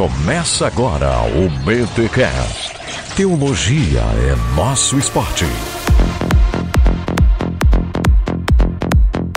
Começa agora o BTCast. Teologia é nosso esporte.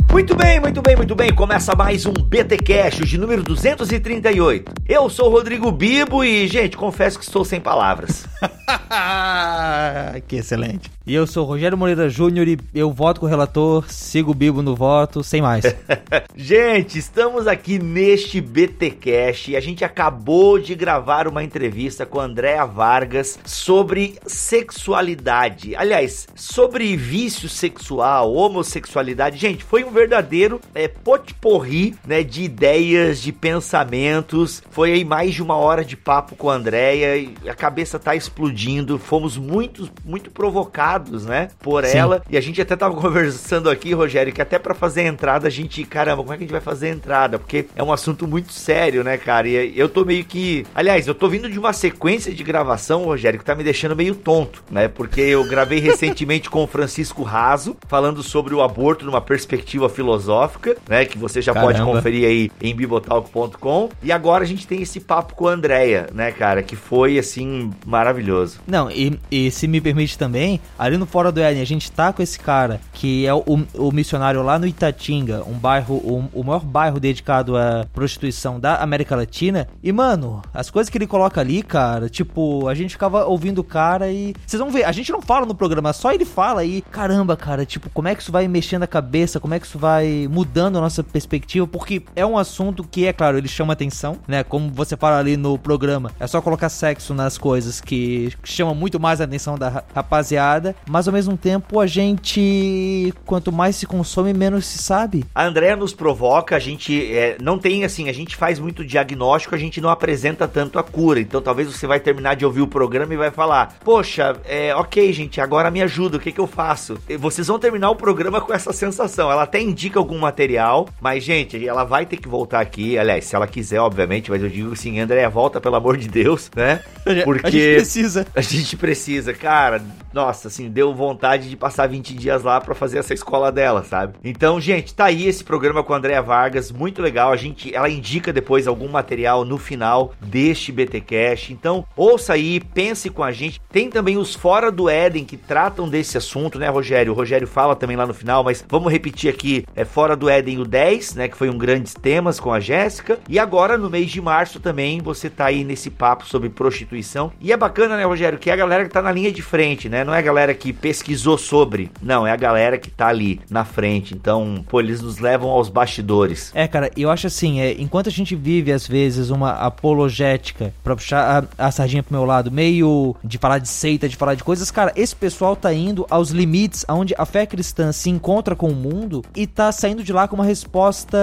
Muito bem, muito bem, muito bem. Começa mais um BT Cash de número 238. Eu sou o Rodrigo Bibo e, gente, confesso que estou sem palavras. que excelente. E eu sou Rogério Moreira Júnior e eu voto com o relator, sigo o Bibo no voto, sem mais. gente, estamos aqui neste BT Cash e a gente acabou de gravar uma entrevista com a Andréa Vargas sobre sexualidade. Aliás, sobre vício sexual, homossexualidade. Gente, foi um verdadeiro é, potporri né, de ideias, de pensamentos. Foi aí mais de uma hora de papo com a Andréa e a cabeça tá explodindo. Fomos muito, muito provocados né, por Sim. ela. E a gente até tava conversando aqui, Rogério, que até para fazer a entrada a gente, caramba, como é que a gente vai fazer a entrada? Porque é um assunto muito sério, né, cara? E eu tô meio que, aliás, eu tô vindo de uma sequência de gravação, Rogério, que tá me deixando meio tonto, né? Porque eu gravei recentemente com o Francisco Raso, falando sobre o aborto numa perspectiva filosófica, né, que você já Caramba. pode conferir aí em bibotalk.com. E agora a gente tem esse papo com a Andrea, né, cara, que foi assim maravilhoso. Não, e, e se me permite também, ali no Fora do Éden, a gente tá com esse cara, que é o, o missionário lá no Itatinga, um bairro, o, o maior bairro dedicado à prostituição da América Latina. E, mano, as coisas que ele coloca ali, cara, tipo, a gente ficava ouvindo o cara e. Vocês vão ver, a gente não fala no programa, só ele fala e. Caramba, cara, tipo, como é que isso vai mexendo a cabeça, como é que isso vai mudando a nossa perspectiva, porque é um assunto que, é claro, ele chama atenção, né? Como você fala ali no programa, é só colocar sexo nas coisas que chama muito mais a atenção da rapaziada mas ao mesmo tempo a gente, quanto mais se consome, menos se sabe. A Andrea nos provoca, a gente é, não tem assim, a gente faz muito diagnóstico, a gente não apresenta tanto a cura. Então talvez você vai terminar de ouvir o programa e vai falar: Poxa, é, ok, gente, agora me ajuda, o que, que eu faço? E vocês vão terminar o programa com essa sensação. Ela até indica algum material, mas, gente, ela vai ter que voltar aqui. Aliás, se ela quiser, obviamente, mas eu digo assim, Andréia, volta, pelo amor de Deus, né? Porque a gente precisa. A gente precisa, cara. Nossa, assim, deu vontade de passar 20 dias lá para fazer essa escola dela, sabe? Então, gente, tá aí esse programa com a Andrea Vargas, muito legal. A gente, ela indica depois algum material no final deste BT Cash. Então, ouça aí, pense com a gente. Tem também os Fora do Éden que tratam desse assunto, né, Rogério? O Rogério fala também lá no final, mas vamos repetir aqui, é Fora do Éden o 10, né, que foi um grandes temas com a Jéssica. E agora no mês de março também você tá aí nesse papo sobre prostituição. E é bacana, né, Rogério, que é a galera que tá na linha de frente, né? Não é a galera galera que pesquisou sobre. Não, é a galera que tá ali na frente. Então, pô, eles nos levam aos bastidores. É, cara, eu acho assim, é, enquanto a gente vive, às vezes, uma apologética pra puxar a, a sardinha pro meu lado, meio de falar de seita, de falar de coisas, cara, esse pessoal tá indo aos limites onde a fé cristã se encontra com o mundo e tá saindo de lá com uma resposta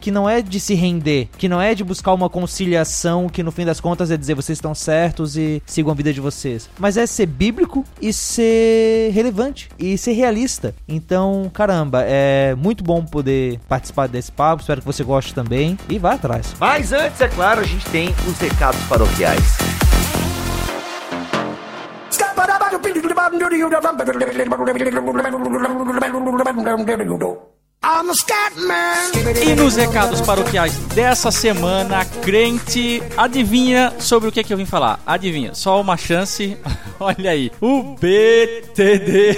que não é de se render, que não é de buscar uma conciliação, que no fim das contas é dizer vocês estão certos e sigam a vida de vocês, mas é ser bíblico e ser relevante e ser realista. Então, caramba, é muito bom poder participar desse papo. Espero que você goste também e vá atrás. Mas antes, é claro, a gente tem os recados paroquiais. E nos recados paroquiais dessa semana, crente, adivinha sobre o que, é que eu vim falar? Adivinha, só uma chance. Olha aí, o BTD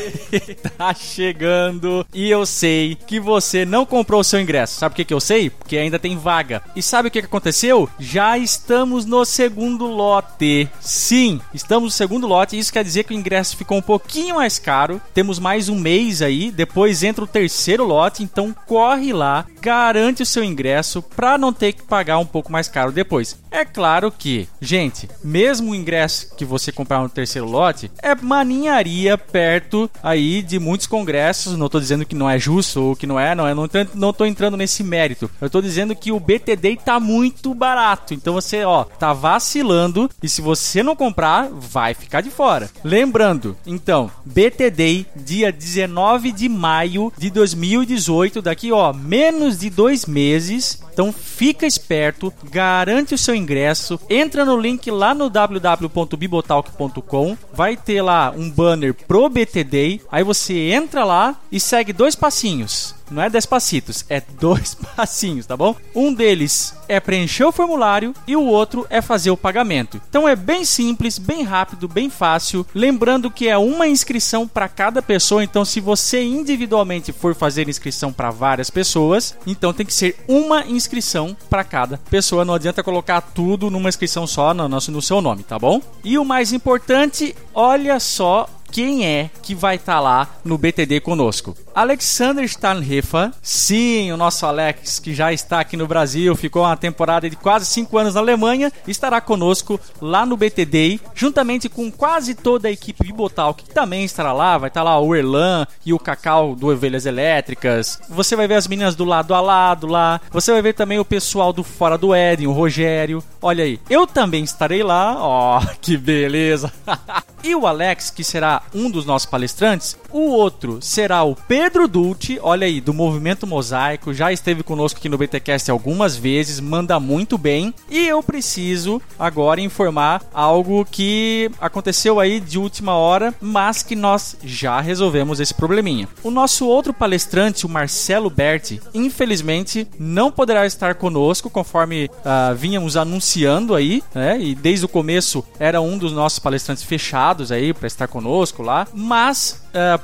tá chegando e eu sei que você não comprou o seu ingresso. Sabe por que, que eu sei? Porque ainda tem vaga. E sabe o que, que aconteceu? Já estamos no segundo lote. Sim, estamos no segundo lote. Isso quer dizer que o ingresso ficou um pouquinho mais caro. Temos mais um mês aí. Depois entra o terceiro lote. Então corre lá, garante o seu ingresso para não ter que pagar um pouco mais caro depois. É claro que, gente, mesmo o ingresso que você comprar no terceiro lote é maninharia perto aí de muitos congressos. Não estou dizendo que não é justo ou que não é, não é, não, não tô entrando nesse mérito. Eu estou dizendo que o BTD tá muito barato. Então você, ó, tá vacilando e se você não comprar, vai ficar de fora. Lembrando, então, BTD dia 19 de maio de 2018, daqui ó, menos de dois meses. Então fica esperto, garante o seu ingresso, entra no link lá no www.bibotalk.com, vai ter lá um banner pro BTD, aí você entra lá e segue dois passinhos não é dez passitos, é dois passinhos, tá bom? Um deles é preencher o formulário e o outro é fazer o pagamento. Então é bem simples, bem rápido, bem fácil. Lembrando que é uma inscrição para cada pessoa, então se você individualmente for fazer inscrição para várias pessoas, então tem que ser uma inscrição para cada pessoa. Não adianta colocar tudo numa inscrição só no, no seu nome, tá bom? E o mais importante, olha só quem é que vai estar tá lá no BTD conosco. Alexander Stahlhofer, sim, o nosso Alex, que já está aqui no Brasil, ficou uma temporada de quase 5 anos na Alemanha, estará conosco lá no BTD, juntamente com quase toda a equipe Bibotal, que também estará lá, vai estar tá lá o Erlan e o Cacau do Ovelhas Elétricas. Você vai ver as meninas do lado a lado lá, você vai ver também o pessoal do Fora do Éden, o Rogério. Olha aí, eu também estarei lá, ó, oh, que beleza! e o Alex, que será um dos nossos palestrantes. O outro será o Pedro Dulce, olha aí, do Movimento Mosaico, já esteve conosco aqui no BTcast algumas vezes, manda muito bem. E eu preciso agora informar algo que aconteceu aí de última hora, mas que nós já resolvemos esse probleminha. O nosso outro palestrante, o Marcelo Berti, infelizmente não poderá estar conosco conforme uh, vínhamos anunciando aí, né? E desde o começo era um dos nossos palestrantes fechados aí para estar conosco lá, mas uh,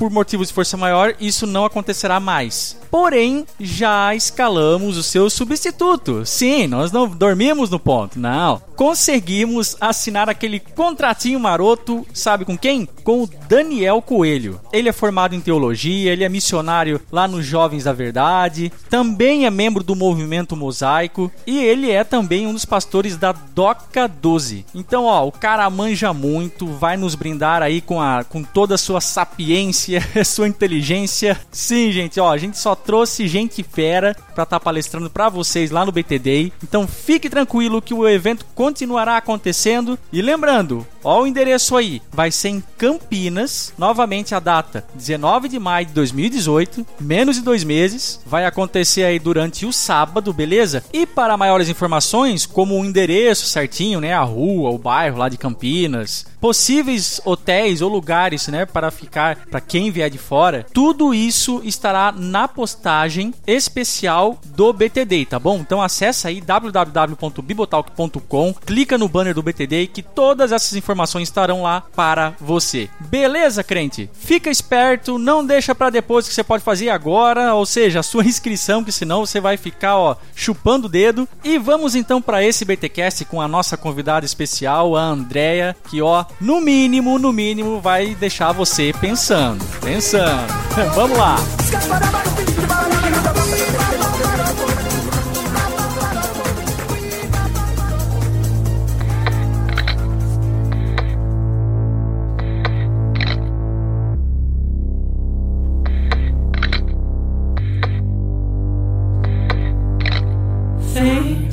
por motivos de força maior, isso não acontecerá mais. Porém, já escalamos o seu substituto. Sim, nós não dormimos no ponto, não. Conseguimos assinar aquele contratinho maroto, sabe com quem? Com o Daniel Coelho. Ele é formado em teologia, ele é missionário lá nos Jovens da Verdade, também é membro do movimento Mosaico e ele é também um dos pastores da Doca 12. Então, ó, o cara manja muito, vai nos brindar aí com, a, com toda a sua sapiência sapiência, sua inteligência. Sim, gente, ó, a gente só trouxe gente fera para estar tá palestrando para vocês lá no BTD. Então fique tranquilo que o evento continuará acontecendo. E lembrando, ó o endereço aí, vai ser em Campinas, novamente a data 19 de maio de 2018, menos de dois meses. Vai acontecer aí durante o sábado, beleza? E para maiores informações, como o endereço certinho, né, a rua, o bairro lá de Campinas, possíveis hotéis ou lugares, né, para ficar para quem vier de fora, tudo isso estará na postagem especial do BTD, tá bom? Então acessa aí www.bibotalk.com, clica no banner do BTD que todas essas informações estarão lá para você. Beleza, crente? Fica esperto, não deixa para depois que você pode fazer agora, ou seja, a sua inscrição, que senão você vai ficar, ó, chupando o dedo. E vamos então para esse BTcast com a nossa convidada especial, a Andrea, que ó, no mínimo, no mínimo vai deixar você pensando, pensando. Vamos lá.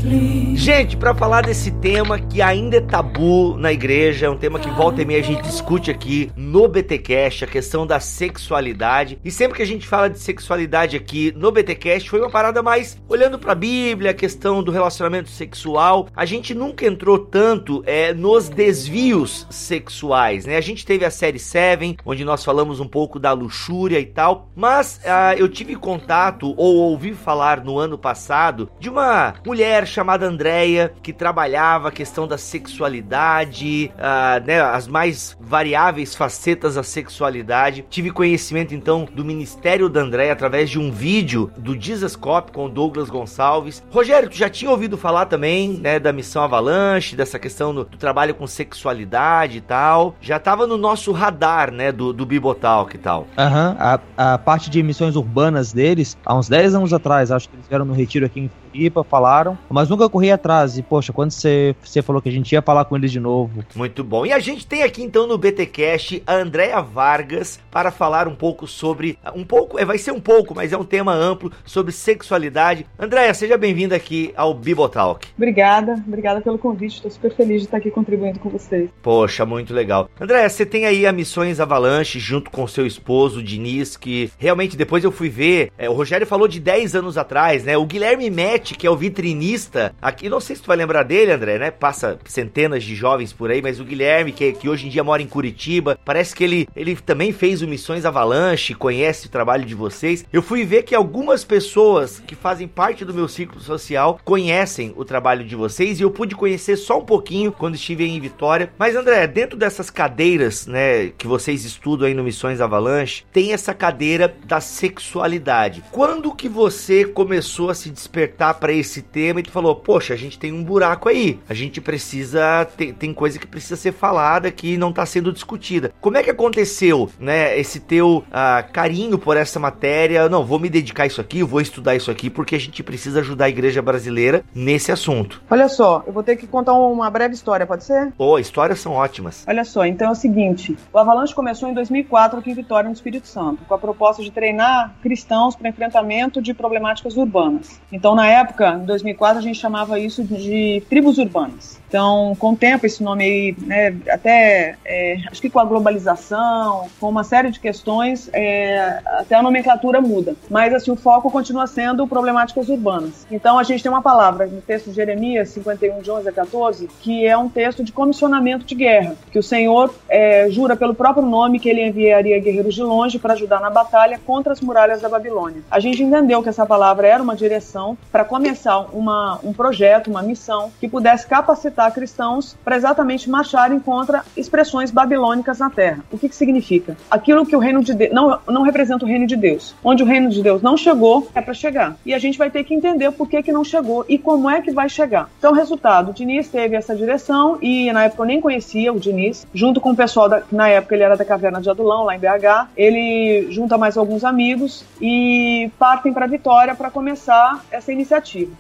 Gente, para falar desse tema que ainda é tabu na igreja, é um tema que volta e meia a gente discute aqui no BTcast, a questão da sexualidade. E sempre que a gente fala de sexualidade aqui no BTcast, foi uma parada mais olhando para a Bíblia, a questão do relacionamento sexual. A gente nunca entrou tanto é, nos desvios sexuais, né? A gente teve a série Seven, onde nós falamos um pouco da luxúria e tal, mas uh, eu tive contato ou ouvi falar no ano passado de uma mulher chamada André que trabalhava a questão da sexualidade, uh, né, as mais variáveis facetas da sexualidade. Tive conhecimento então do Ministério da Andréia através de um vídeo do Cop com o Douglas Gonçalves. Rogério, tu já tinha ouvido falar também, né, da missão Avalanche, dessa questão do, do trabalho com sexualidade e tal. Já estava no nosso radar, né, do, do Bibotalk e tal. Aham, uhum. a, a parte de missões urbanas deles, há uns 10 anos atrás, acho que eles vieram no retiro aqui em Floripa, falaram, mas nunca corri atrás. E, poxa, quando você, você falou que a gente ia falar com eles de novo. Muito bom. E a gente tem aqui então no BTcast a Andrea Vargas para falar um pouco sobre. Um pouco, é, vai ser um pouco, mas é um tema amplo sobre sexualidade. Andrea, seja bem-vinda aqui ao Bibotalk. Obrigada, obrigada pelo convite. Estou super feliz de estar aqui contribuindo com vocês. Poxa, muito legal. Andrea, você tem aí a Missões Avalanche junto com seu esposo, Diniz, que realmente depois eu fui ver. É, o Rogério falou de 10 anos atrás, né? O Guilherme Met Que é o vitrinista, aqui, não sei se tu vai lembrar dele, André, né? Passa centenas de jovens por aí, mas o Guilherme, que, que hoje em dia mora em Curitiba, parece que ele, ele também fez o Missões Avalanche, conhece o trabalho de vocês. Eu fui ver que algumas pessoas que fazem parte do meu ciclo social conhecem o trabalho de vocês e eu pude conhecer só um pouquinho quando estive em Vitória. Mas André, dentro dessas cadeiras, né, que vocês estudam aí no Missões Avalanche, tem essa cadeira da sexualidade. Quando que você começou a se despertar para esse tema e tu falou, poxa, a gente tem um buraco aí, a gente precisa, tem, tem coisa que precisa ser falada que não está sendo discutida. Como é que aconteceu, né, esse teu uh, carinho por essa matéria? Não, vou me dedicar a isso aqui, vou estudar isso aqui, porque a gente precisa ajudar a igreja brasileira nesse assunto. Olha só, eu vou ter que contar uma breve história, pode ser? Oh, histórias são ótimas. Olha só, então é o seguinte, o Avalanche começou em 2004 aqui em Vitória, no Espírito Santo, com a proposta de treinar cristãos para enfrentamento de problemáticas urbanas. Então, na época, em 2004, a gente chamava isso de tribos urbanas. Então, com o tempo, esse nome aí, né, até, é, acho que com a globalização, com uma série de questões, é, até a nomenclatura muda. Mas, assim, o foco continua sendo problemáticas urbanas. Então, a gente tem uma palavra no texto de Jeremias 51, de 11 a 14, que é um texto de comissionamento de guerra, que o Senhor é, jura pelo próprio nome que ele enviaria guerreiros de longe para ajudar na batalha contra as muralhas da Babilônia. A gente entendeu que essa palavra era uma direção para começar uma, um projeto, uma missão que pudesse capacitar cristãos para exatamente marcharem contra expressões babilônicas na terra. O que, que significa? Aquilo que o reino de Deus não, não representa o reino de Deus. Onde o reino de Deus não chegou, é para chegar. E a gente vai ter que entender por que, que não chegou e como é que vai chegar. Então, resultado: o Diniz teve essa direção e na época eu nem conhecia o Diniz, junto com o pessoal da, na época ele era da Caverna de Adulão, lá em BH. Ele junta mais alguns amigos e partem para Vitória para começar essa iniciativa.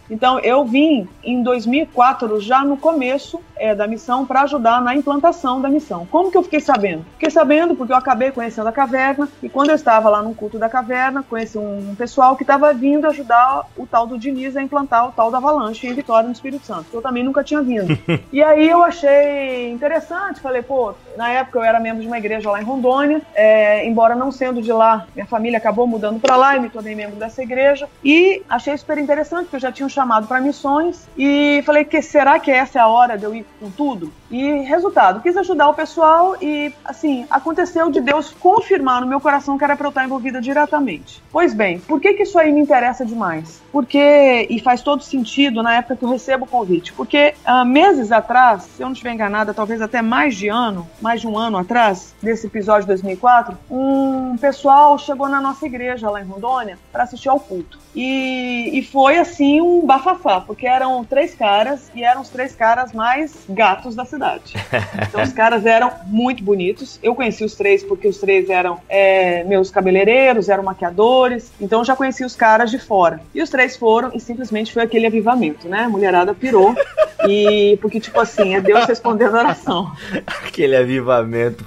Então, eu vim em 2004, já no começo começo é, da missão para ajudar na implantação da missão. Como que eu fiquei sabendo? Fiquei sabendo porque eu acabei conhecendo a caverna e quando eu estava lá no culto da caverna, conheci um pessoal que estava vindo ajudar o tal do Diniz a implantar o tal da Avalanche em Vitória, no Espírito Santo. Eu também nunca tinha vindo. e aí eu achei interessante, falei, pô, na época eu era membro de uma igreja lá em Rondônia, é, embora não sendo de lá, minha família acabou mudando para lá e me tornei membro dessa igreja e achei super interessante porque eu já tinha um chamado para missões e falei que será que essa é a hora de eu ir com tudo. E resultado, quis ajudar o pessoal e, assim, aconteceu de Deus confirmar no meu coração que era para eu estar envolvida diretamente. Pois bem, por que, que isso aí me interessa demais? Porque, e faz todo sentido na época que eu recebo o convite, porque uh, meses atrás, se eu não estiver enganada, talvez até mais de ano, mais de um ano atrás, desse episódio de 2004, um pessoal chegou na nossa igreja lá em Rondônia para assistir ao culto. E, e foi assim um bafafá, porque eram três caras e eram os três caras mais gatos da cidade. Então os caras eram muito bonitos. Eu conheci os três porque os três eram é, meus cabeleireiros, eram maquiadores. Então eu já conheci os caras de fora. E os três foram e simplesmente foi aquele avivamento, né? A mulherada pirou. E porque, tipo assim, é Deus respondendo a oração. Aquele avivamento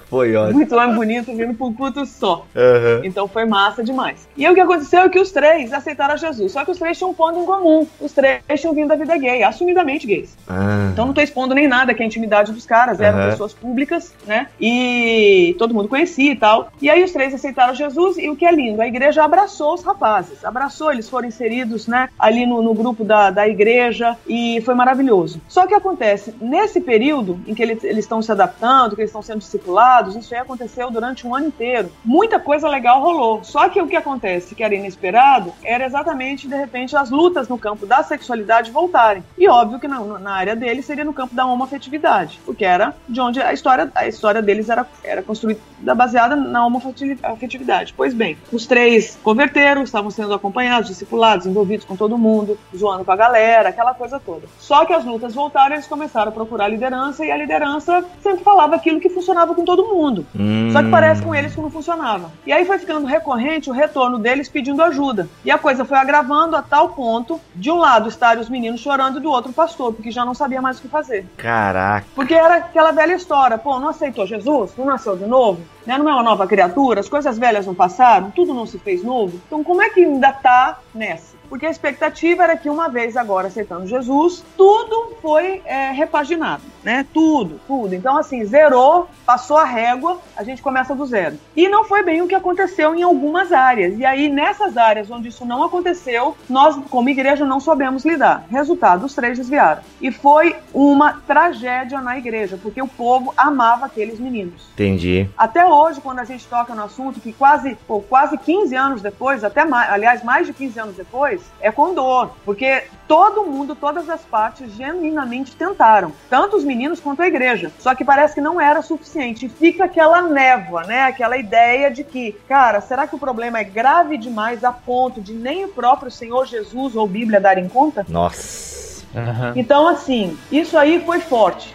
foi ótimo. Muito mais bonito vindo por um culto só. Uhum. Então foi massa demais. E aí, o que aconteceu é que os três aceitaram Jesus. Só que os três tinham um ponto em comum. Os três tinham vindo da vida gay, assumidamente gays. Ah. Então não tô expondo nem nada que é a intimidade dos caras. Eram uhum. pessoas públicas, né? E todo mundo conhecia e tal. E aí os três aceitaram Jesus e o que é lindo, a igreja abraçou os rapazes. Abraçou, eles foram inseridos, né? Ali no, no grupo da, da igreja e foi maravilhoso. Só que acontece, nesse período em que eles, eles estão se adaptando, que eles estão sendo discipulados, isso aí aconteceu durante um ano inteiro. Muita coisa legal rolou. Só que o que acontece, que era inesperado, era exatamente, de repente, as lutas no campo da sexualidade voltarem. E óbvio que na, na área deles seria no campo da homoafetividade, porque era de onde a história, a história deles era, era construída baseada na homoafetividade. Pois bem, os três converteram, estavam sendo acompanhados, discipulados, envolvidos com todo mundo, zoando com a galera, aquela coisa toda. Só que as lutas voltaram, eles começaram a procurar liderança e a liderança sempre falava aquilo que funcionava com todo mundo. Hum. Só que parece com eles que não funcionava. E aí foi ficando recorrente o retorno deles pedindo ajuda. E a coisa foi agravando a tal ponto de um lado estarem os meninos chorando e do outro o pastor, porque já não sabia mais o que fazer. Caraca. Porque era aquela velha história, pô, não aceitou Jesus? Não nasceu de novo? Né? Não é uma nova criatura? As coisas velhas não passaram? Tudo não se fez novo? Então como é que ainda tá nessa? porque a expectativa era que uma vez agora aceitando Jesus, tudo foi é, repaginado. né? Tudo, tudo. Então, assim, zerou, passou a régua, a gente começa do zero. E não foi bem o que aconteceu em algumas áreas. E aí, nessas áreas onde isso não aconteceu, nós, como igreja, não soubemos lidar. Resultado, os três desviaram. E foi uma tragédia na igreja, porque o povo amava aqueles meninos. Entendi. Até hoje, quando a gente toca no assunto, que quase, pô, quase 15 anos depois, até mais, aliás, mais de 15 anos depois, é com dor. Porque todo mundo, todas as partes, genuinamente tentaram. Tanto os meninos quanto a igreja. Só que parece que não era suficiente. E fica aquela névoa, né? Aquela ideia de que, cara, será que o problema é grave demais a ponto de nem o próprio Senhor Jesus ou Bíblia darem conta? Nossa. Uhum. Então, assim, isso aí foi forte.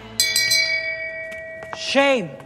Shame.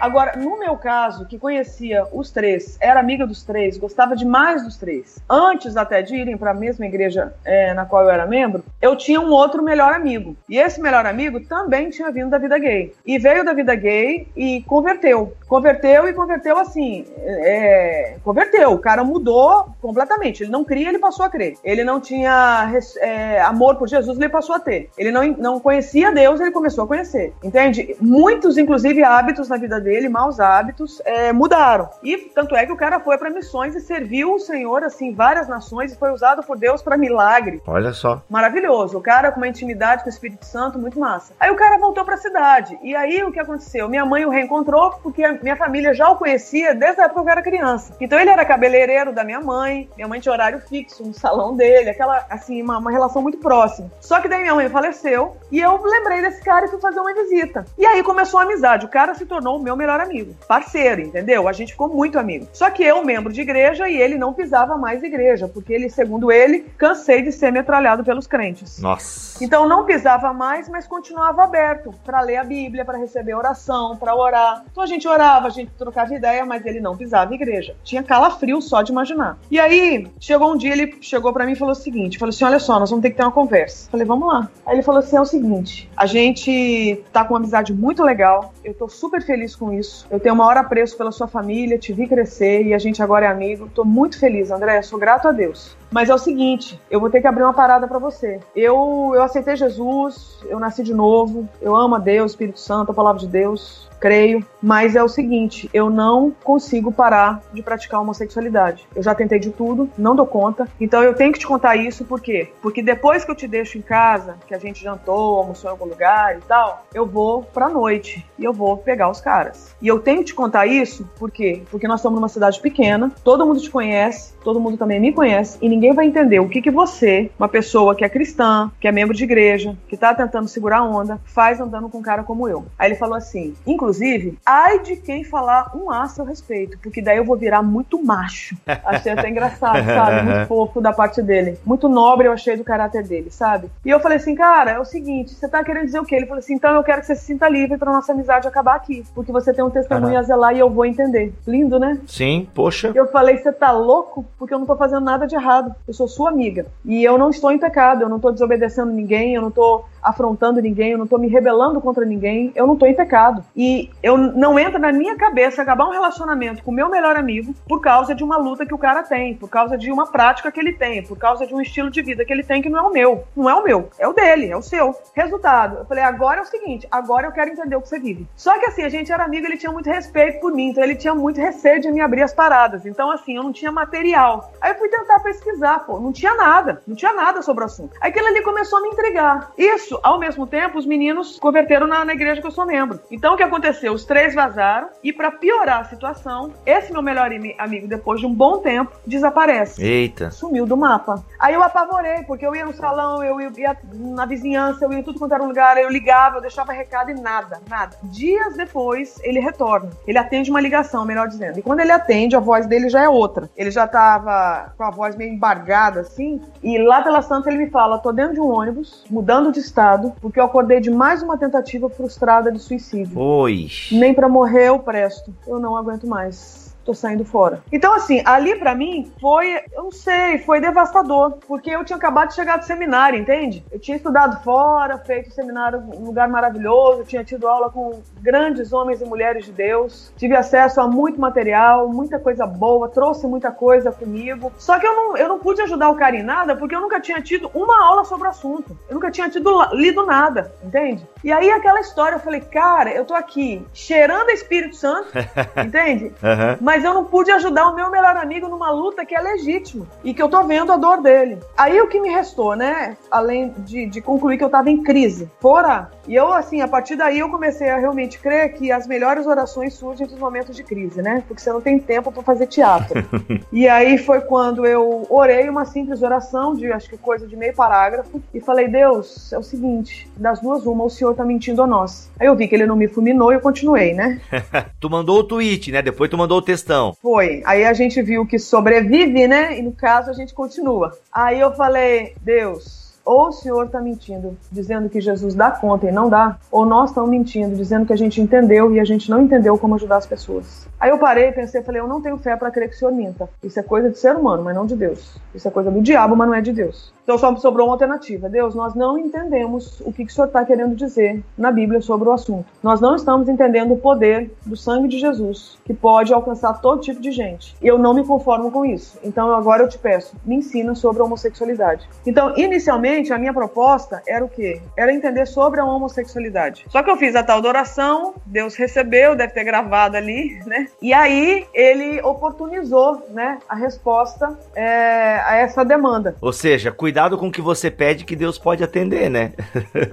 Agora, no meu caso, que conhecia os três, era amiga dos três, gostava demais dos três, antes até de irem para a mesma igreja é, na qual eu era membro, eu tinha um outro melhor amigo. E esse melhor amigo também tinha vindo da vida gay. E veio da vida gay e converteu. Converteu e converteu assim. É, converteu. O cara mudou completamente. Ele não cria, ele passou a crer. Ele não tinha é, amor por Jesus, ele passou a ter. Ele não, não conhecia Deus, ele começou a conhecer. Entende? Muitos, inclusive, hábitos na vida dele, maus hábitos, é, mudaram. E tanto é que o cara foi para missões e serviu o Senhor, assim, várias nações e foi usado por Deus para milagre. Olha só. Maravilhoso. O cara com uma intimidade com o Espírito Santo muito massa. Aí o cara voltou para a cidade. E aí o que aconteceu? Minha mãe o reencontrou porque a minha família já o conhecia desde a época que eu era criança. Então ele era cabeleireiro da minha mãe, minha mãe tinha horário fixo no salão dele, aquela, assim, uma, uma relação muito próxima. Só que daí minha mãe faleceu e eu lembrei desse cara e fui fazer uma visita. E aí começou a amizade. O cara se tornou o meu melhor amigo, parceiro, entendeu? A gente ficou muito amigo. Só que eu, membro de igreja, e ele não pisava mais igreja, porque ele, segundo ele, cansei de ser metralhado pelos crentes. Nossa. Então não pisava mais, mas continuava aberto para ler a Bíblia, para receber oração, para orar. Então a gente orava, a gente trocava ideia, mas ele não pisava igreja. Tinha calafrio só de imaginar. E aí, chegou um dia, ele chegou para mim e falou o seguinte: falou assim: olha só, nós vamos ter que ter uma conversa. Falei, vamos lá. Aí ele falou assim: é o seguinte, a gente tá com uma amizade muito legal, eu tô super feliz com isso. Eu tenho o maior apreço pela sua família, te vi crescer e a gente agora é amigo. Tô muito feliz, André, sou grato a Deus. Mas é o seguinte, eu vou ter que abrir uma parada para você. Eu, eu aceitei Jesus, eu nasci de novo, eu amo a Deus, Espírito Santo, a palavra de Deus, creio, mas é o seguinte, eu não consigo parar de praticar homossexualidade. Eu já tentei de tudo, não dou conta. Então eu tenho que te contar isso por quê? Porque depois que eu te deixo em casa, que a gente jantou, almoçou em algum lugar e tal, eu vou pra noite e eu vou pegar os caras. E eu tenho que te contar isso por quê? Porque nós estamos numa cidade pequena, todo mundo te conhece, todo mundo também me conhece e ninguém vai entender o que que você, uma pessoa que é cristã, que é membro de igreja, que tá tentando segurar a onda, faz andando com um cara como eu. Aí ele falou assim: inclusive, ai de quem falar um A a seu respeito, porque daí eu vou virar muito macho. Achei até engraçado, sabe? Muito fofo da parte dele. Muito nobre eu achei do caráter dele, sabe? E eu falei assim, cara, é o seguinte, você tá querendo dizer o quê? Ele falou assim, então eu quero que você se sinta livre pra nossa amizade acabar aqui, porque você tem um testemunho Aham. a zelar e eu vou entender. Lindo, né? Sim, poxa. Eu falei, você tá louco? Porque eu não tô fazendo nada de errado. Eu sou sua amiga. E eu não estou em pecado, eu não tô desobedecendo ninguém, eu não tô afrontando ninguém, eu não tô me rebelando contra ninguém, eu não tô em pecado. E eu não entra na minha cabeça acabar um relacionamento com o meu melhor amigo por causa de uma luta que o cara tem, por causa de uma prática que ele tem, por causa de um estilo de vida que ele tem que não é o meu. Não é o meu, é o dele, é o seu. Resultado, eu falei, agora é o seguinte, agora eu quero entender o que você vive. Só que assim, a gente era amigo, ele tinha muito respeito por mim, então ele tinha muito receio de me abrir as paradas. Então assim, eu não tinha material. Aí eu fui tentar pesquisar, pô, não tinha nada, não tinha nada sobre o assunto. Aí aquilo ali começou a me intrigar. Isso, ao mesmo tempo, os meninos converteram na, na igreja que eu sou membro. Então o que aconteceu? Os três vazaram e pra piorar a situação, esse meu melhor amigo, depois de um bom tempo, desaparece Eita. sumiu do mapa. Aí eu apavorei, porque eu ia no salão, eu ia na vizinhança, eu ia em tudo quanto era um lugar, eu ligava, eu deixava recado e nada, nada. Dias depois, ele retorna. Ele atende uma ligação, melhor dizendo. E quando ele atende, a voz dele já é outra. Ele já tava com a voz meio embargada, assim. E lá pela Santa ele me fala: tô dentro de um ônibus, mudando de estado, porque eu acordei de mais uma tentativa frustrada de suicídio. Oi. Nem pra morrer eu presto. Eu não aguento mais. Tô saindo fora. Então, assim, ali para mim foi, eu não sei, foi devastador, porque eu tinha acabado de chegar do seminário, entende? Eu tinha estudado fora, feito seminário um lugar maravilhoso, tinha tido aula com grandes homens e mulheres de Deus, tive acesso a muito material, muita coisa boa, trouxe muita coisa comigo. Só que eu não, eu não pude ajudar o cara em nada porque eu nunca tinha tido uma aula sobre o assunto. Eu nunca tinha tido lido nada, entende? E aí aquela história, eu falei, cara, eu tô aqui cheirando Espírito Santo, entende? Uhum. Mas eu não pude ajudar o meu melhor amigo numa luta que é legítima e que eu tô vendo a dor dele. Aí o que me restou, né? Além de, de concluir que eu tava em crise, fora. E eu, assim, a partir daí eu comecei a realmente crer que as melhores orações surgem dos momentos de crise, né? Porque você não tem tempo para fazer teatro. e aí foi quando eu orei uma simples oração de acho que coisa de meio parágrafo e falei: Deus, é o seguinte, das duas uma, o senhor tá mentindo a nós. Aí eu vi que ele não me fulminou e eu continuei, né? tu mandou o tweet, né? Depois tu mandou o textão. Foi. Aí a gente viu que sobrevive, né? E no caso a gente continua. Aí eu falei: Deus ou o senhor está mentindo, dizendo que Jesus dá conta e não dá, ou nós estamos mentindo, dizendo que a gente entendeu e a gente não entendeu como ajudar as pessoas. Aí eu parei, pensei, falei, eu não tenho fé para crer que o senhor minta. Isso é coisa de ser humano, mas não de Deus. Isso é coisa do diabo, mas não é de Deus. Então só sobrou uma alternativa. Deus, nós não entendemos o que, que o senhor está querendo dizer na Bíblia sobre o assunto. Nós não estamos entendendo o poder do sangue de Jesus, que pode alcançar todo tipo de gente. Eu não me conformo com isso. Então agora eu te peço, me ensina sobre a homossexualidade. Então, inicialmente, Inicialmente, a minha proposta era o quê? Era entender sobre a homossexualidade. Só que eu fiz a tal da oração, Deus recebeu, deve ter gravado ali, né? E aí ele oportunizou, né, a resposta é, a essa demanda. Ou seja, cuidado com o que você pede que Deus pode atender, né?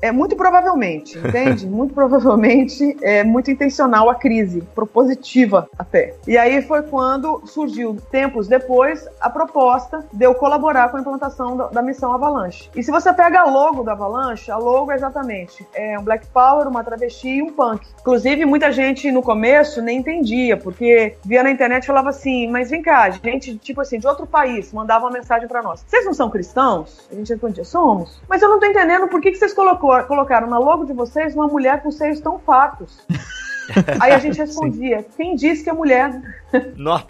é muito provavelmente, entende? muito provavelmente é muito intencional a crise, propositiva até. E aí foi quando surgiu, tempos depois, a proposta de eu colaborar com a implantação da, da missão Avalanche. E se você pega a logo da Avalanche, a logo é exatamente é um Black Power, uma travesti e um punk. Inclusive, muita gente no começo nem entendia, porque via na internet e falava assim, mas vem cá, gente, tipo assim, de outro país, mandava uma mensagem para nós. Vocês não são cristãos? A gente respondia, somos. Mas eu não tô entendendo por que, que vocês colocou, colocaram na logo de vocês uma mulher com seios tão fartos. Aí a gente respondia, Sim. quem disse que a mulher... Nossa.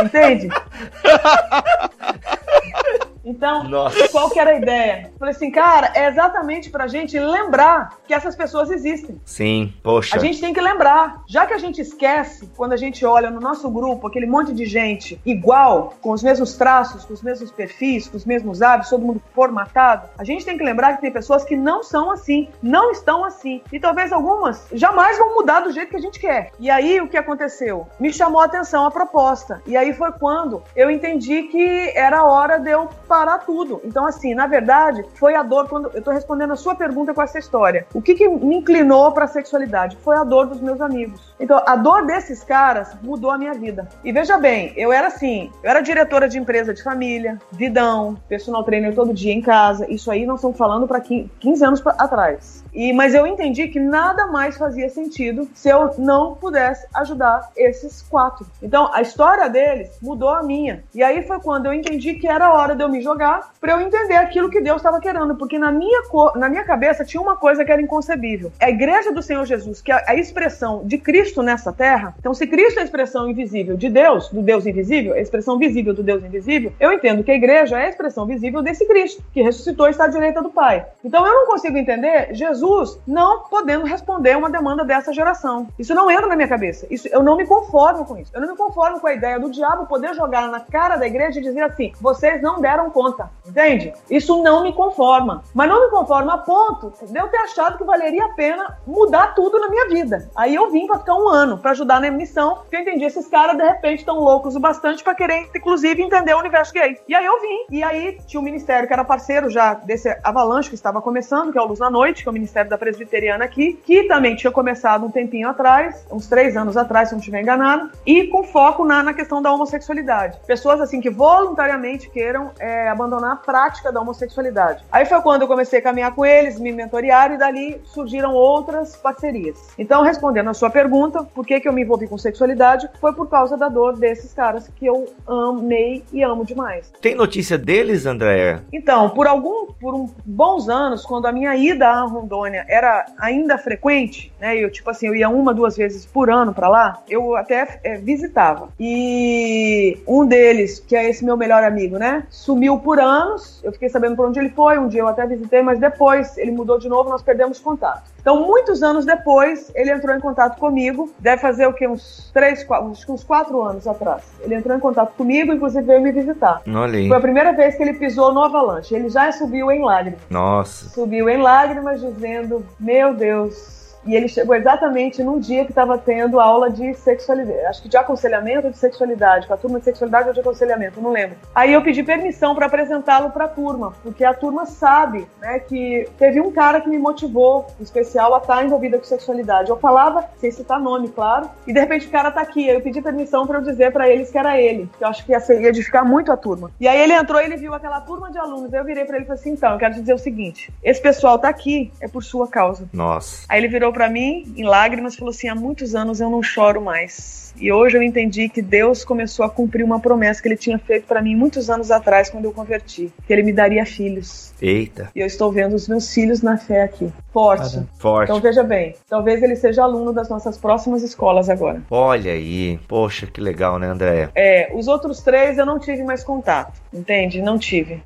Entende? Então, Nossa. qual que era a ideia? Falei assim, cara, é exatamente pra gente lembrar que essas pessoas existem. Sim, poxa. A gente tem que lembrar. Já que a gente esquece, quando a gente olha no nosso grupo, aquele monte de gente igual, com os mesmos traços, com os mesmos perfis, com os mesmos hábitos, todo mundo formatado, a gente tem que lembrar que tem pessoas que não são assim, não estão assim. E talvez algumas jamais vão mudar do jeito que a gente quer. E aí, o que aconteceu? Me chamou a atenção a proposta. E aí foi quando eu entendi que era hora de eu parar tudo. Então, assim, na verdade, foi a dor quando eu tô respondendo a sua pergunta com essa história. O que, que me inclinou para a sexualidade? Foi a dor dos meus amigos. Então, a dor desses caras mudou a minha vida. E veja bem, eu era assim, eu era diretora de empresa de família, vidão, personal trainer todo dia em casa. Isso aí nós estamos falando para 15 anos pra, atrás. E, mas eu entendi que nada mais fazia sentido se eu não pudesse ajudar esses quatro. Então, a história deles mudou a minha. E aí foi quando eu entendi que era hora de eu me jogar para eu entender aquilo que Deus estava querendo. Porque na minha, na minha cabeça tinha uma coisa que era inconcebível. A igreja do Senhor Jesus, que é a expressão de Cristo nessa terra. Então, se Cristo é a expressão invisível de Deus, do Deus invisível, a expressão visível do Deus invisível, eu entendo que a igreja é a expressão visível desse Cristo, que ressuscitou e está à direita do Pai. Então, eu não consigo entender Jesus Jesus não podendo responder uma demanda dessa geração. Isso não entra na minha cabeça. Isso, eu não me conformo com isso. Eu não me conformo com a ideia do diabo poder jogar na cara da igreja e dizer assim: vocês não deram conta. Entende? Isso não me conforma. Mas não me conforma a ponto de eu ter achado que valeria a pena mudar tudo na minha vida. Aí eu vim para ficar um ano para ajudar na missão, porque eu entendi esses caras de repente estão loucos o bastante para querer, inclusive, entender o universo gay. E aí eu vim. E aí tinha um ministério que era parceiro já desse avalanche que estava começando, que é o Luz na Noite, que é o ministério Ministério da Presbiteriana aqui, que também tinha começado um tempinho atrás, uns três anos atrás, se não estiver enganado, e com foco na, na questão da homossexualidade. Pessoas assim que voluntariamente queiram é, é, abandonar a prática da homossexualidade. Aí foi quando eu comecei a caminhar com eles, me mentorearam e dali surgiram outras parcerias. Então, respondendo a sua pergunta, por que, que eu me envolvi com sexualidade? Foi por causa da dor desses caras que eu amei e amo demais. Tem notícia deles, Andréia? Então, por algum, por um, bons anos, quando a minha ida à Rondônia era ainda frequente, né? Eu tipo assim, eu ia uma, duas vezes por ano para lá. Eu até é, visitava. E um deles, que é esse meu melhor amigo, né? Sumiu por anos. Eu fiquei sabendo por onde ele foi. Um dia eu até visitei, mas depois ele mudou de novo. Nós perdemos contato. Então, muitos anos depois, ele entrou em contato comigo. Deve fazer o que? Uns três, quatro, uns quatro anos atrás. Ele entrou em contato comigo, inclusive veio me visitar. Olha aí. Foi a primeira vez que ele pisou no Avalanche. Ele já subiu em lágrimas. Nossa. Subiu em lágrimas, dizendo: Meu Deus, e ele chegou exatamente num dia que estava tendo aula de sexualidade, acho que de aconselhamento ou de sexualidade, com a turma de sexualidade ou de aconselhamento, não lembro. Aí eu pedi permissão para apresentá-lo para a turma, porque a turma sabe, né, que teve um cara que me motivou, em especial, a estar tá envolvida com sexualidade. Eu falava, sem citar nome, claro, e de repente o cara tá aqui. Aí eu pedi permissão para eu dizer para eles que era ele, que eu acho que ia, ser, ia edificar muito a turma. E aí ele entrou, ele viu aquela turma de alunos, aí eu virei para ele e falei assim: então, eu quero te dizer o seguinte, esse pessoal tá aqui é por sua causa. Nossa. Aí ele virou para mim, em lágrimas, falou assim: há muitos anos eu não choro mais. E hoje eu entendi que Deus começou a cumprir uma promessa que ele tinha feito para mim muitos anos atrás, quando eu converti: que ele me daria filhos. Eita. E eu estou vendo os meus filhos na fé aqui. Forte. Forte. Então veja bem, talvez ele seja aluno das nossas próximas escolas agora. Olha aí. Poxa, que legal, né, André? É, os outros três eu não tive mais contato, entende? Não tive.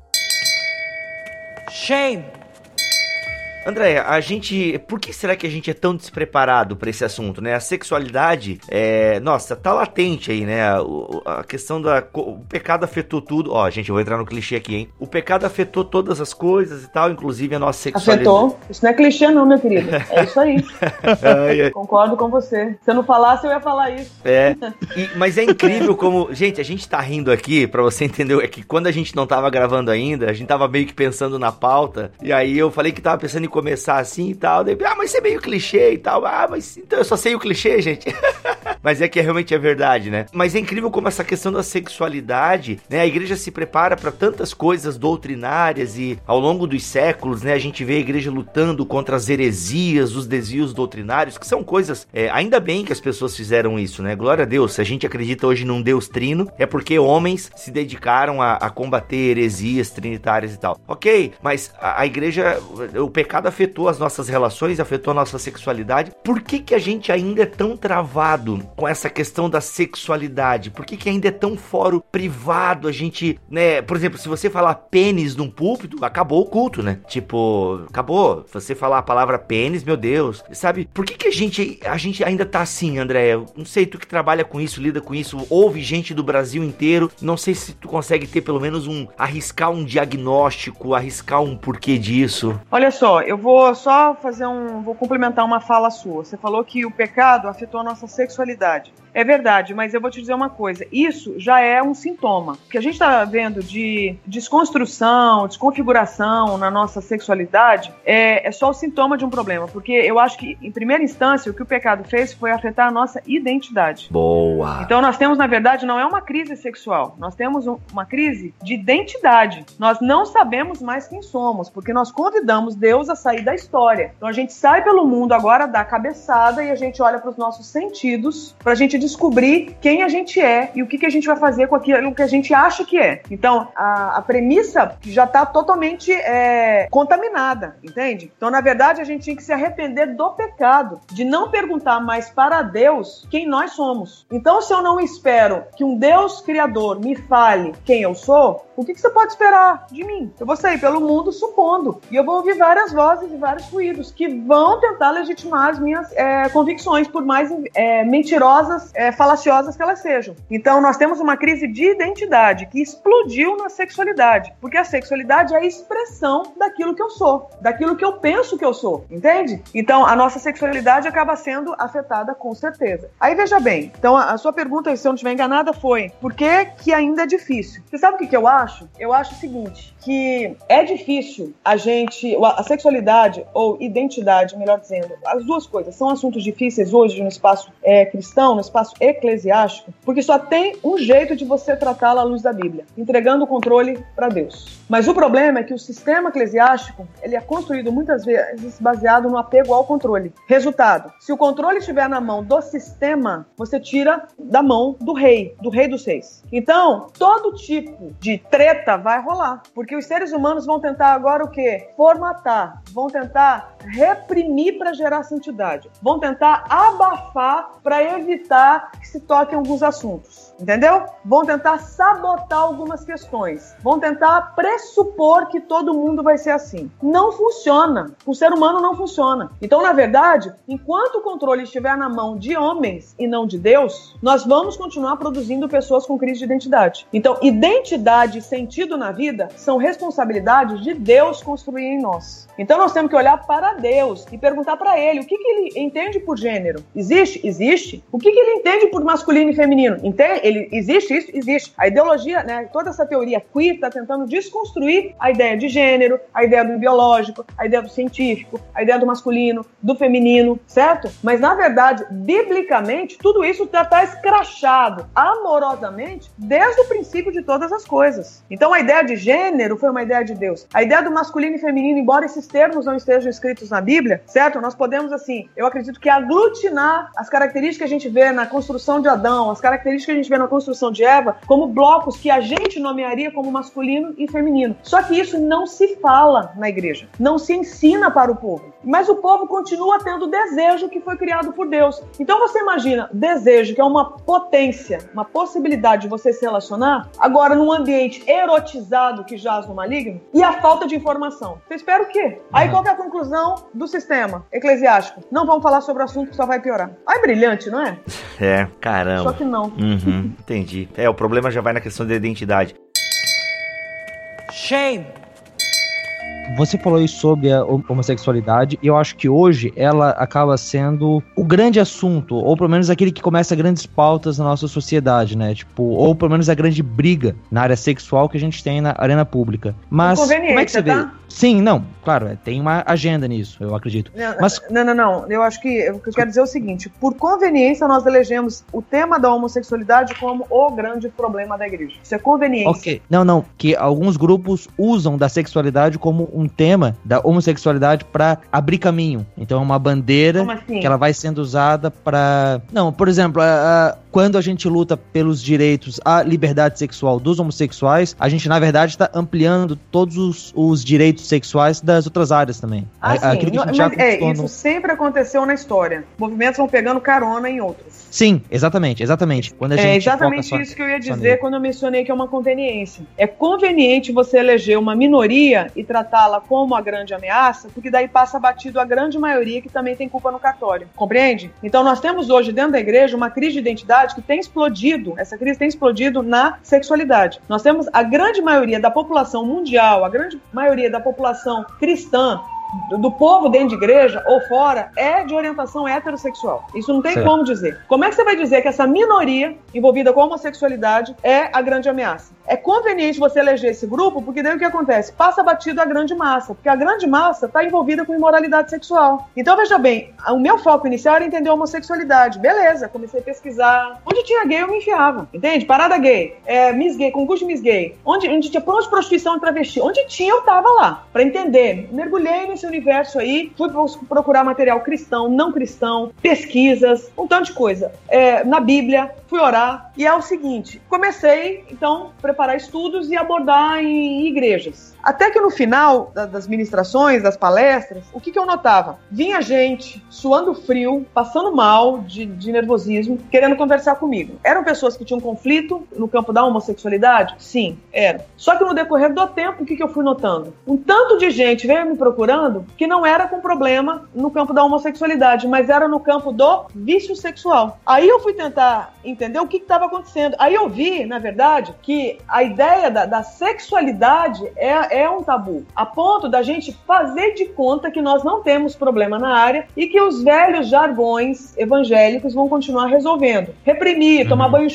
Shame. André, a gente. Por que será que a gente é tão despreparado para esse assunto, né? A sexualidade, é, nossa, tá latente aí, né? O, a questão da. O pecado afetou tudo. Ó, gente, eu vou entrar no clichê aqui, hein? O pecado afetou todas as coisas e tal, inclusive a nossa sexualidade. Afetou? Isso não é clichê, não, meu querido. É isso aí. Concordo com você. Se eu não falasse, eu ia falar isso. É. E, mas é incrível como. Gente, a gente tá rindo aqui, para você entender, é que quando a gente não tava gravando ainda, a gente tava meio que pensando na pauta. E aí eu falei que tava pensando em começar assim e tal. Daí, ah, mas isso é meio clichê e tal. Ah, mas então eu só sei o clichê, gente. mas é que realmente é verdade, né? Mas é incrível como essa questão da sexualidade, né? A igreja se prepara para tantas coisas doutrinárias e ao longo dos séculos, né? A gente vê a igreja lutando contra as heresias, os desvios doutrinários, que são coisas. É, ainda bem que as pessoas fizeram isso, né? Glória a Deus. Se a gente acredita hoje num Deus trino, é porque homens se dedicaram a, a combater heresias trinitárias e tal. Ok, mas a, a igreja, o pecado afetou as nossas relações, afetou a nossa sexualidade. Por que, que a gente ainda é tão travado com essa questão da sexualidade? Por que, que ainda é tão fórum privado a gente, né? Por exemplo, se você falar pênis num púlpito, acabou o culto, né? Tipo, acabou. Você falar a palavra pênis, meu Deus. Sabe? Por que, que a gente a gente ainda tá assim, André? Eu não sei, tu que trabalha com isso, lida com isso, ouve gente do Brasil inteiro. Não sei se tu consegue ter pelo menos um arriscar um diagnóstico, arriscar um porquê disso. Olha só, eu vou só fazer um. Vou complementar uma fala sua. Você falou que o pecado afetou a nossa sexualidade sociedade. É verdade, mas eu vou te dizer uma coisa: isso já é um sintoma. O que a gente está vendo de desconstrução, desconfiguração na nossa sexualidade é, é só o sintoma de um problema. Porque eu acho que, em primeira instância, o que o pecado fez foi afetar a nossa identidade. Boa! Então nós temos, na verdade, não é uma crise sexual, nós temos um, uma crise de identidade. Nós não sabemos mais quem somos, porque nós convidamos Deus a sair da história. Então a gente sai pelo mundo agora da cabeçada e a gente olha para os nossos sentidos para a gente descobrir quem a gente é e o que, que a gente vai fazer com aquilo que a gente acha que é. Então a, a premissa já está totalmente é, contaminada, entende? Então na verdade a gente tinha que se arrepender do pecado, de não perguntar mais para Deus quem nós somos. Então se eu não espero que um Deus criador me fale quem eu sou, o que, que você pode esperar de mim? Eu vou sair pelo mundo supondo e eu vou ouvir várias vozes e vários ruídos que vão tentar legitimar as minhas é, convicções, por mais é, mentirosas, é, falaciosas que elas sejam. Então, nós temos uma crise de identidade que explodiu na sexualidade, porque a sexualidade é a expressão daquilo que eu sou, daquilo que eu penso que eu sou, entende? Então, a nossa sexualidade acaba sendo afetada com certeza. Aí veja bem, então a, sua pergunta, se eu não estiver enganada, foi por que, que ainda é difícil? Você sabe o que, que eu acho? Eu acho o seguinte, que é difícil a gente, a sexualidade ou identidade, melhor dizendo, as duas coisas são assuntos difíceis hoje no espaço é, cristão, no espaço eclesiástico, porque só tem um jeito de você tratá-la à luz da Bíblia, entregando o controle para Deus. Mas o problema é que o sistema eclesiástico ele é construído muitas vezes baseado no apego ao controle. Resultado: se o controle estiver na mão do sistema, você tira da mão do rei, do rei dos reis. Então, todo tipo de treta vai rolar, porque os seres humanos vão tentar agora o quê? Formatar, vão tentar reprimir para gerar santidade, vão tentar abafar para evitar que se toquem alguns assuntos. Entendeu? Vão tentar sabotar algumas questões. Vão tentar pressupor que todo mundo vai ser assim. Não funciona. O ser humano não funciona. Então, na verdade, enquanto o controle estiver na mão de homens e não de Deus, nós vamos continuar produzindo pessoas com crise de identidade. Então, identidade e sentido na vida são responsabilidades de Deus construir em nós. Então, nós temos que olhar para Deus e perguntar para Ele o que, que Ele entende por gênero. Existe? Existe. O que, que Ele entende por masculino e feminino? Entende? Ele, existe isso? Existe. A ideologia, né, toda essa teoria queer está tentando desconstruir a ideia de gênero, a ideia do biológico, a ideia do científico, a ideia do masculino, do feminino, certo? Mas, na verdade, biblicamente, tudo isso já está escrachado amorosamente desde o princípio de todas as coisas. Então, a ideia de gênero foi uma ideia de Deus. A ideia do masculino e feminino, embora esses termos não estejam escritos na Bíblia, certo? Nós podemos, assim, eu acredito que aglutinar as características que a gente vê na construção de Adão, as características que a gente vê na construção de Eva, como blocos que a gente nomearia como masculino e feminino. Só que isso não se fala na igreja, não se ensina para o povo. Mas o povo continua tendo o desejo que foi criado por Deus. Então você imagina, desejo, que é uma potência, uma possibilidade de você se relacionar, agora num ambiente erotizado que jaz no maligno, e a falta de informação. Você espera o quê? Aí uhum. qual é a conclusão do sistema eclesiástico? Não vamos falar sobre o assunto que só vai piorar. Aí brilhante, não é? É, caramba. Só que não. Uhum, entendi. É, o problema já vai na questão da identidade. Shame! Você falou aí sobre a homossexualidade e eu acho que hoje ela acaba sendo o grande assunto, ou pelo menos aquele que começa grandes pautas na nossa sociedade, né? Tipo, ou pelo menos a grande briga na área sexual que a gente tem na arena pública. Mas como é que você vê? Tá? Sim, não, claro, é, tem uma agenda nisso, eu acredito. Não, Mas... não, não, não. Eu acho que o que eu quero dizer é o seguinte: por conveniência, nós elegemos o tema da homossexualidade como o grande problema da igreja. Isso é conveniência. Ok. Não, não. Que alguns grupos usam da sexualidade como um tema da homossexualidade para abrir caminho. Então é uma bandeira assim? que ela vai sendo usada para. Não, por exemplo, a, a, quando a gente luta pelos direitos à liberdade sexual dos homossexuais, a gente, na verdade, está ampliando todos os, os direitos sexuais das outras áreas também. Ah, Aquilo que a gente já é, isso sempre aconteceu na história. Movimentos vão pegando carona em outros. Sim, exatamente, exatamente. Quando a é gente é exatamente isso que eu ia dizer quando eu mencionei que é uma conveniência. É conveniente você eleger uma minoria e tratá-la como a grande ameaça, porque daí passa batido a grande maioria que também tem culpa no cartório. Compreende? Então nós temos hoje dentro da igreja uma crise de identidade que tem explodido, essa crise tem explodido na sexualidade. Nós temos a grande maioria da população mundial, a grande maioria da população cristã do povo dentro de igreja ou fora é de orientação heterossexual. Isso não tem certo. como dizer. Como é que você vai dizer que essa minoria envolvida com a homossexualidade é a grande ameaça? É conveniente você eleger esse grupo, porque daí o que acontece? Passa batido a grande massa, porque a grande massa está envolvida com imoralidade sexual. Então, veja bem, o meu foco inicial era entender a homossexualidade. Beleza, comecei a pesquisar. Onde tinha gay, eu me enfiava. Entende? Parada gay, é, Miss Gay, concurso de Miss Gay. Onde, onde tinha pronto prostituição e travesti. Onde tinha, eu tava lá. para entender. Mergulhei nesse universo aí, fui procurar material cristão, não cristão, pesquisas, um tanto de coisa. É, na Bíblia, fui orar. E é o seguinte: comecei, então, preparar estudos e abordar em igrejas. Até que no final das ministrações, das palestras, o que, que eu notava? Vinha gente suando frio, passando mal de, de, nervosismo, querendo conversar comigo. Eram pessoas que tinham conflito no campo da homossexualidade? Sim, eram. Só que no decorrer do tempo, o que, que eu fui notando? Um tanto de gente veio me procurando que não era com problema no campo da homossexualidade, mas era no campo do vício sexual. Aí eu fui tentar entender o que estava acontecendo. Aí eu vi, na verdade, que a ideia da, da sexualidade é é um tabu, a ponto da gente fazer de conta que nós não temos problema na área e que os velhos jargões evangélicos vão continuar resolvendo. Reprimir, uhum. tomar banho,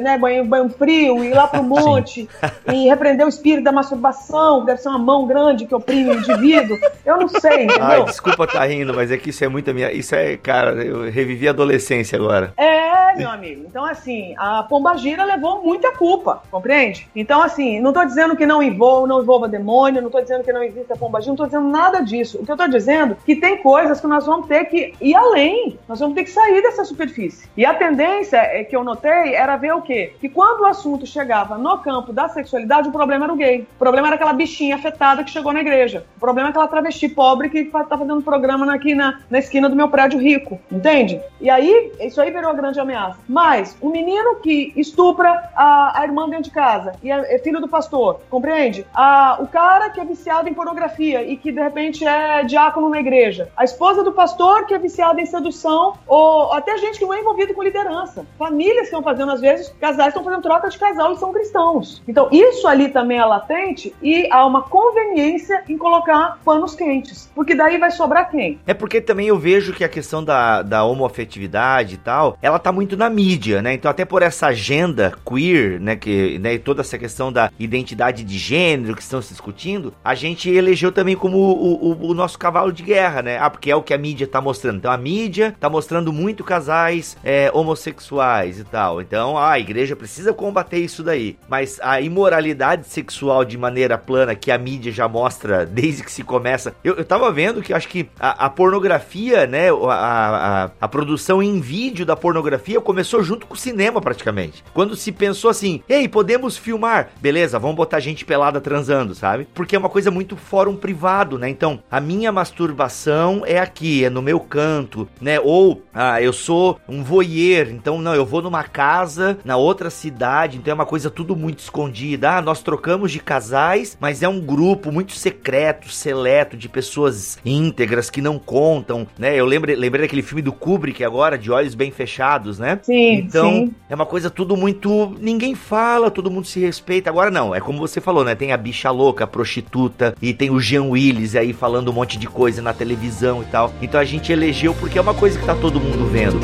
né, banho, banho frio, ir lá pro monte e repreender o espírito da masturbação, que deve ser uma mão grande que oprime o indivíduo. Eu não sei, entendeu? Ai, desculpa estar tá rindo, mas é que isso é muito minha. Isso é, cara, eu revivi a adolescência agora. É, meu amigo. Então, assim, a Pombagira levou muita culpa, compreende? Então, assim, não tô dizendo que não envolva, não envolva demônio, não tô dizendo que não existe a Pombagira, não tô dizendo nada disso. O que eu tô dizendo é que tem coisas que nós vamos ter que ir além. Nós vamos ter que sair dessa superfície. E a tendência é que eu notei era ver o quê? Que quando o assunto chegava no campo da sexualidade, o problema era o gay. O problema era aquela bichinha afetada que chegou na igreja. O problema é aquela travesti pobre que tá fazendo programa aqui na, na esquina do meu prédio rico. Entende? E aí, isso aí virou a grande ameaça. Mas o menino que estupra a, a irmã dentro de casa e é, é filho do pastor, compreende? A, o cara que é viciado em pornografia e que de repente é diácono na igreja. A esposa do pastor que é viciada em sedução ou até gente que não é envolvido com liderança. Famílias estão fazendo, às vezes, casais estão fazendo troca de casal e são cristãos. Então, isso ali também é latente e há uma conveniência em colocar panos quentes. Porque daí vai sobrar quem? É porque também eu vejo que a questão da, da homoafetividade e tal, ela tá muito na mídia, né? Então, até por essa agenda queer, né, que, né, toda essa questão da identidade de gênero que estão se discutindo, a gente elegeu também como o, o, o nosso cavalo de guerra, né? Ah, porque é o que a mídia tá mostrando. Então, a mídia tá mostrando muito casais é, homossexuais e tal. Então, ah, a igreja precisa combater isso daí. Mas a imoralidade sexual de maneira plana que a mídia já mostra desde que se começa. Eu, eu tava vendo que acho que a, a pornografia, né? A, a, a, produção em vídeo da pornografia começou junto com o cinema, praticamente. Quando se pensou assim, ei, podemos filmar. Beleza, vamos botar gente pelada transando, sabe? Porque é uma coisa muito fórum privado, né? Então, a minha masturbação é aqui, é no meu canto, né? Ou, ah, eu sou um voyeur, então, não, eu vou numa casa, na outra cidade, então é uma coisa tudo muito escondida. Ah, nós trocamos de casais, mas é um grupo muito secreto, seleto, de pessoas íntegras que não contam, né? Eu lembrei, lembrei daquele filme do Kubrick agora, de Olhos Bem Fechados, né? Sim, Então, sim. é uma coisa tudo muito... Ninguém fala, todo mundo se respeita. Agora não, é como você falou, né? Tem a bicha louca, a prostituta, e tem o Jean Willis aí falando um monte de coisa na televisão e tal. Então a gente elegeu porque é uma coisa que tá todo mundo vendo.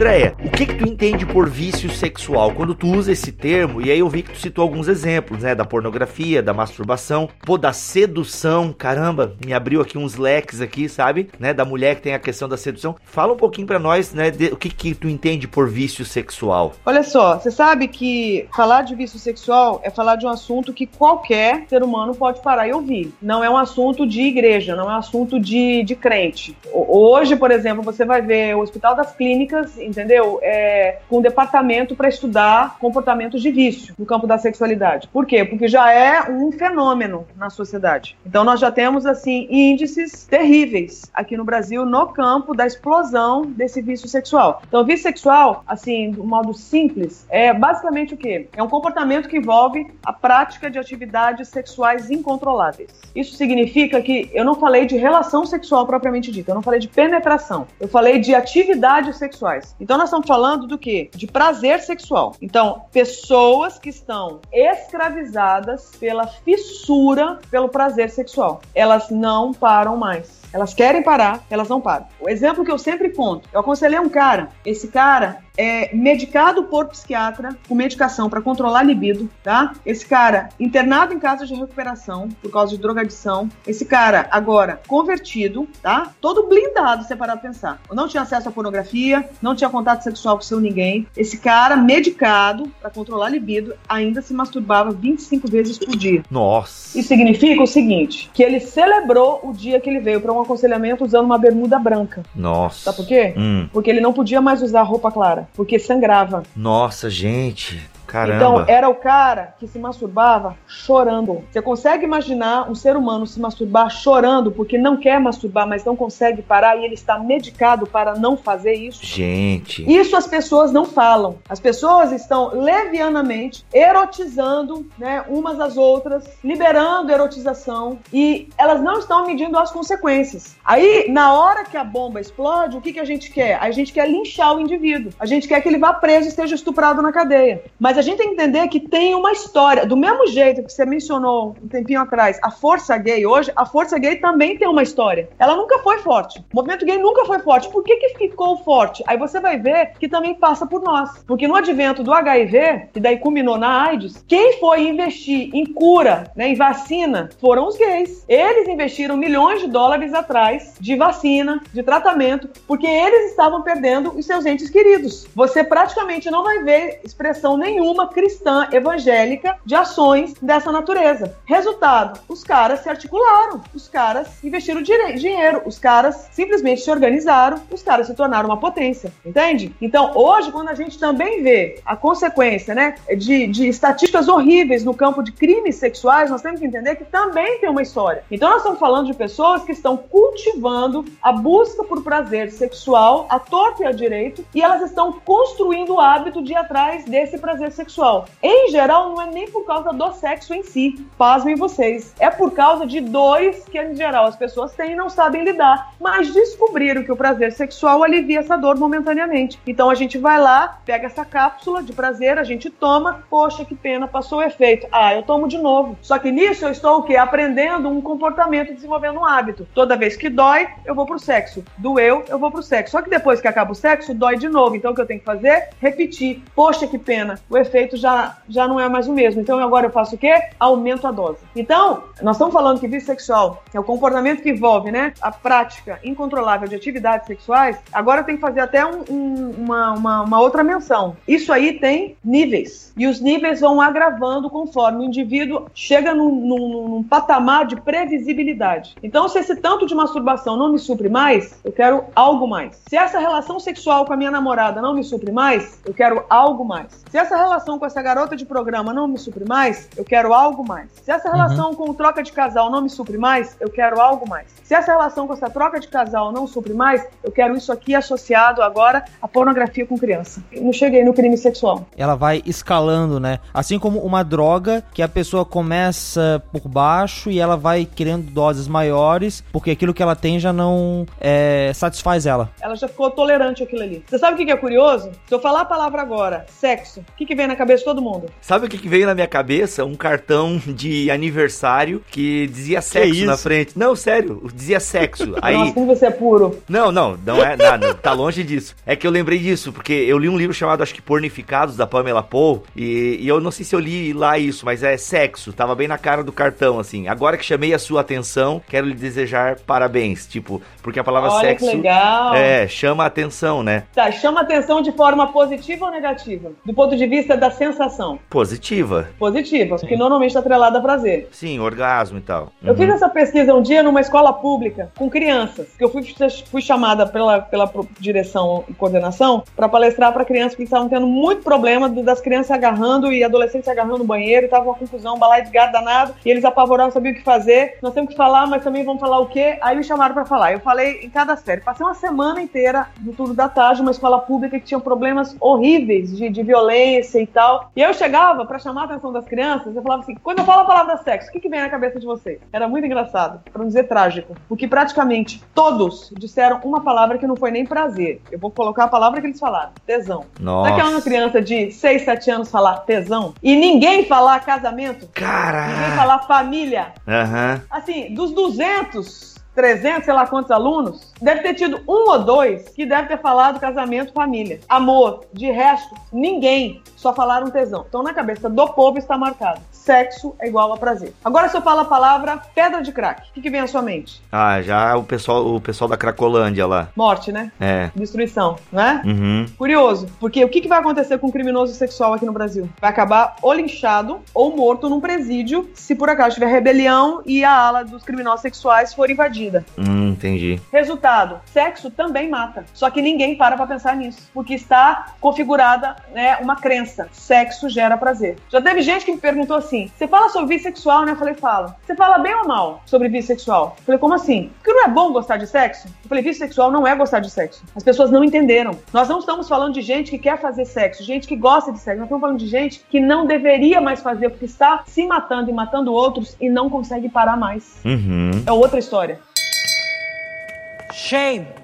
Andréia, o que que tu entende por vício sexual? Quando tu usa esse termo, e aí eu vi que tu citou alguns exemplos, né? Da pornografia, da masturbação, pô, da sedução, caramba, me abriu aqui uns leques aqui, sabe? Né? Da mulher que tem a questão da sedução. Fala um pouquinho para nós, né? De, o que que tu entende por vício sexual? Olha só, você sabe que falar de vício sexual é falar de um assunto que qualquer ser humano pode parar e ouvir. Não é um assunto de igreja, não é um assunto de, de crente. Hoje, por exemplo, você vai ver o Hospital das Clínicas entendeu? É, com um departamento para estudar comportamentos de vício no campo da sexualidade. Por quê? Porque já é um fenômeno na sociedade. Então nós já temos assim índices terríveis aqui no Brasil no campo da explosão desse vício sexual. Então, vício sexual, assim, de um modo simples, é basicamente o quê? É um comportamento que envolve a prática de atividades sexuais incontroláveis. Isso significa que eu não falei de relação sexual propriamente dita, eu não falei de penetração, eu falei de atividades sexuais. Então nós estamos falando do quê? De prazer sexual. Então, pessoas que estão escravizadas pela fissura pelo prazer sexual. Elas não param mais. Elas querem parar, elas não param. O exemplo que eu sempre conto, eu aconselhei um cara, esse cara é medicado por psiquiatra com medicação para controlar a libido, tá? Esse cara internado em casa de recuperação por causa de drogadição. Esse cara agora convertido, tá? Todo blindado, você parar pra pensar. Não tinha acesso à pornografia, não tinha contato sexual com seu ninguém. Esse cara medicado para controlar a libido ainda se masturbava 25 vezes por dia. Nossa. Isso significa o seguinte, que ele celebrou o dia que ele veio para um aconselhamento usando uma bermuda branca. Nossa. Sabe por quê? Hum. Porque ele não podia mais usar roupa clara, porque sangrava. Nossa, gente. Caramba. Então, era o cara que se masturbava chorando. Você consegue imaginar um ser humano se masturbar chorando porque não quer masturbar, mas não consegue parar e ele está medicado para não fazer isso? Gente. Isso as pessoas não falam. As pessoas estão levianamente erotizando, né, umas às outras, liberando erotização e elas não estão medindo as consequências. Aí, na hora que a bomba explode, o que, que a gente quer? A gente quer linchar o indivíduo. A gente quer que ele vá preso e esteja estuprado na cadeia. Mas a gente tem que entender que tem uma história. Do mesmo jeito que você mencionou um tempinho atrás, a força gay hoje, a força gay também tem uma história. Ela nunca foi forte. O movimento gay nunca foi forte. Por que, que ficou forte? Aí você vai ver que também passa por nós. Porque no advento do HIV, que daí culminou na AIDS, quem foi investir em cura, né, em vacina, foram os gays. Eles investiram milhões de dólares atrás de vacina, de tratamento, porque eles estavam perdendo os seus entes queridos. Você praticamente não vai ver expressão nenhuma cristã evangélica de ações dessa natureza. Resultado: os caras se articularam, os caras investiram dinheiro, os caras simplesmente se organizaram, os caras se tornaram uma potência, entende? Então, hoje, quando a gente também vê a consequência, né, de, de estatísticas horríveis no campo de crimes sexuais, nós temos que entender que também tem uma história. Então, nós estamos falando de pessoas que estão cultivando a busca por prazer sexual a torto e a direito e elas estão construindo o hábito de ir atrás desse prazer sexual. Em geral, não é nem por causa do sexo em si, pasmem vocês. É por causa de dores que, em geral, as pessoas têm e não sabem lidar, mas descobriram que o prazer sexual alivia essa dor momentaneamente. Então a gente vai lá, pega essa cápsula de prazer, a gente toma, poxa, que pena, passou o efeito. Ah, eu tomo de novo. Só que nisso eu estou o quê? Aprendendo um comportamento, desenvolvendo um hábito. Toda vez que dói, eu vou pro sexo. Doeu, eu vou pro sexo. Só que depois que acaba o sexo, dói de novo. Então o que eu tenho que fazer? Repetir. Poxa, que pena. O efeito já, já não é mais o mesmo. Então agora eu faço o quê? Aumento a dose. Então, nós estamos falando que vício sexual é o comportamento que envolve, né, a prática incontrolável de atividades sexuais. Agora tenho que fazer até um, um, uma, uma, uma outra menção. Isso aí tem níveis. E os níveis vão agravando conforme o indivíduo chega num, num, num patamar de previsibilidade. Então, se esse tanto de masturbação não me supre mais, eu quero algo mais. Se essa relação sexual com a minha namorada não me supre mais, eu quero algo mais. Se essa relação com essa garota de programa não me supre mais, eu quero algo mais. Se essa relação uhum. com troca de casal não me supre mais, eu quero algo mais. Se essa relação com essa troca de casal não supre mais, eu quero isso aqui associado agora à pornografia com criança. Eu não cheguei no crime sexual. Ela vai escalando, né? Assim como uma droga que a pessoa começa por baixo e ela vai querendo doses maiores, porque aquilo que ela tem já não é, satisfaz ela. Ela já ficou tolerante àquilo ali. Você sabe o que é curioso? Se eu falar a palavra agora, sexo, o que, que vem na cabeça de todo mundo? Sabe o que, que veio na minha cabeça? Um cartão de aniversário que dizia sexo na frente. Não, sério, dizia sexo. Aí... Nossa, como você é puro. Não, não, não é nada, tá longe disso. É que eu lembrei disso, porque eu li um livro chamado, acho que Pornificados, da Pamela Paul, e, e eu não sei se eu li lá isso, mas é sexo, tava bem na cara do cartão, assim. Agora que chamei a sua atenção, quero lhe desejar parabéns, tipo, porque a palavra Olha sexo... Que legal. É, chama a atenção, né? Tá, chama a atenção de forma positiva ou negativa? Do ponto de vista da sensação. Positiva. Positiva, Sim. porque normalmente está atrelada a prazer. Sim, orgasmo e tal. Eu fiz essa pesquisa um dia numa escola pública com crianças, que eu fui, fui chamada pela, pela direção e coordenação para palestrar para crianças que estavam tendo muito problema das crianças agarrando e adolescentes agarrando no banheiro, tava uma confusão, um balai de gato danado, e eles apavoraram, sabiam o que fazer. Nós temos que falar, mas também vamos falar o quê? Aí me chamaram para falar. Eu falei em cada série. Passei uma semana inteira no turno da tarde, uma escola pública que tinha problemas horríveis de, de violência e tal. E eu chegava para chamar a atenção das crianças, eu falava assim: quando eu falo a palavra sexo, o que, que vem na cabeça de vocês? Era muito engraçado, para não dizer trágico, porque praticamente todos disseram uma palavra que não foi nem prazer. Eu vou colocar a palavra que eles falaram: tesão. Nossa. Daquela uma criança de 6, 7 anos falar tesão e ninguém falar casamento, Caralho. ninguém falar família. Aham. Assim, dos 200 300, sei lá quantos alunos, deve ter tido um ou dois que deve ter falado casamento, família, amor. De resto, ninguém. Só falaram tesão. Então, na cabeça do povo está marcado. Sexo é igual a prazer. Agora, se eu falo a palavra pedra de crack, o que, que vem à sua mente? Ah, já o pessoal, o pessoal da Cracolândia lá. Morte, né? É. Destruição, não é? Uhum. Curioso, porque o que, que vai acontecer com um criminoso sexual aqui no Brasil? Vai acabar ou linchado ou morto num presídio se por acaso tiver rebelião e a ala dos criminosos sexuais for invadida. Hum, entendi. Resultado: sexo também mata. Só que ninguém para pra pensar nisso, porque está configurada né, uma crença: sexo gera prazer. Já teve gente que me perguntou assim: você fala sobre vício sexual, né? Eu falei: fala. Você fala bem ou mal sobre vício sexual? Eu falei: como assim? Porque não é bom gostar de sexo? Eu falei: vício sexual não é gostar de sexo. As pessoas não entenderam. Nós não estamos falando de gente que quer fazer sexo, gente que gosta de sexo. Nós estamos falando de gente que não deveria mais fazer porque está se matando e matando outros e não consegue parar mais. Uhum. É outra história. Shame.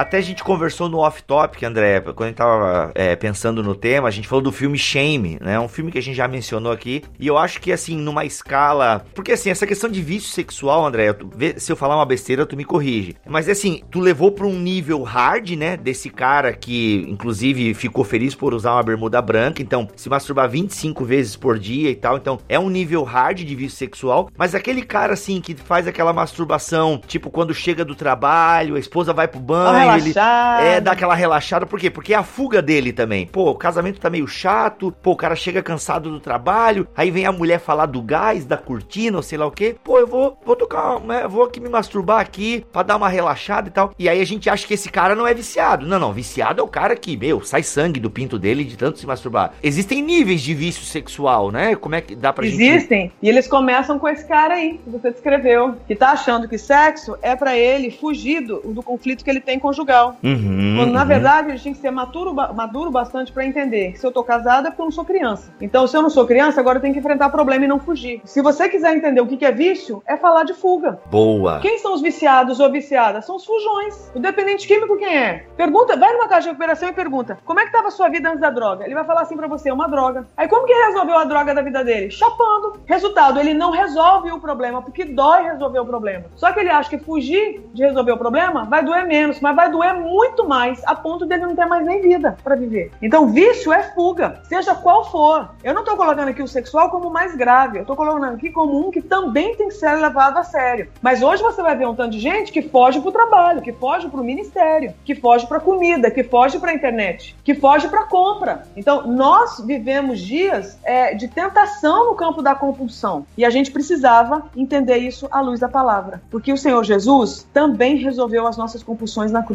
Até a gente conversou no off-topic, André, quando a gente tava é, pensando no tema, a gente falou do filme Shame, né? Um filme que a gente já mencionou aqui. E eu acho que, assim, numa escala. Porque, assim, essa questão de vício sexual, André, tu, se eu falar uma besteira, tu me corrige. Mas, assim, tu levou pra um nível hard, né? Desse cara que, inclusive, ficou feliz por usar uma bermuda branca. Então, se masturbar 25 vezes por dia e tal. Então, é um nível hard de vício sexual. Mas aquele cara, assim, que faz aquela masturbação, tipo, quando chega do trabalho, a esposa vai pro banho ele é, dá aquela relaxada. Por quê? Porque é a fuga dele também. Pô, o casamento tá meio chato. Pô, o cara chega cansado do trabalho. Aí vem a mulher falar do gás, da cortina, ou sei lá o quê. Pô, eu vou, vou tocar, né, vou aqui me masturbar aqui pra dar uma relaxada e tal. E aí a gente acha que esse cara não é viciado. Não, não. Viciado é o cara que, meu, sai sangue do pinto dele de tanto se masturbar. Existem níveis de vício sexual, né? Como é que dá pra Existem. gente... Existem. E eles começam com esse cara aí, que você descreveu. Que tá achando que sexo é para ele fugir do, do conflito que ele tem com conjugal. Uhum, Quando, na uhum. verdade, a gente tem que ser maduro, maduro bastante para entender que se eu tô casada é porque eu não sou criança. Então, se eu não sou criança, agora eu tenho que enfrentar problema e não fugir. Se você quiser entender o que é vício, é falar de fuga. Boa. Quem são os viciados ou viciadas? São os fujões. O dependente químico quem é? Pergunta, vai numa casa de recuperação e pergunta: como é que tava a sua vida antes da droga? Ele vai falar assim para você: uma droga. Aí como que resolveu a droga da vida dele? Chapando. Resultado, ele não resolve o problema porque dói resolver o problema. Só que ele acha que fugir de resolver o problema vai doer menos, mas vai doer muito mais, a ponto dele não ter mais nem vida para viver. Então, vício é fuga, seja qual for. Eu não tô colocando aqui o sexual como mais grave, eu tô colocando aqui como um que também tem que ser levado a sério. Mas hoje você vai ver um tanto de gente que foge pro trabalho, que foge pro ministério, que foge pra comida, que foge pra internet, que foge pra compra. Então, nós vivemos dias é, de tentação no campo da compulsão. E a gente precisava entender isso à luz da palavra. Porque o Senhor Jesus também resolveu as nossas compulsões na.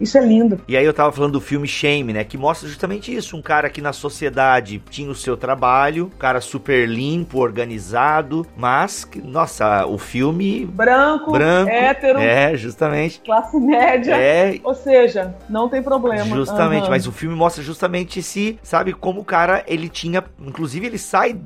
Isso é lindo. E aí eu tava falando do filme Shame, né? Que mostra justamente isso. Um cara que na sociedade tinha o seu trabalho, um cara super limpo, organizado, mas, que, nossa, o filme... Branco, Branco, hétero, É, justamente. classe média. É, Ou seja, não tem problema. Justamente, Aham. mas o filme mostra justamente esse, sabe, como o cara, ele tinha, inclusive ele sai,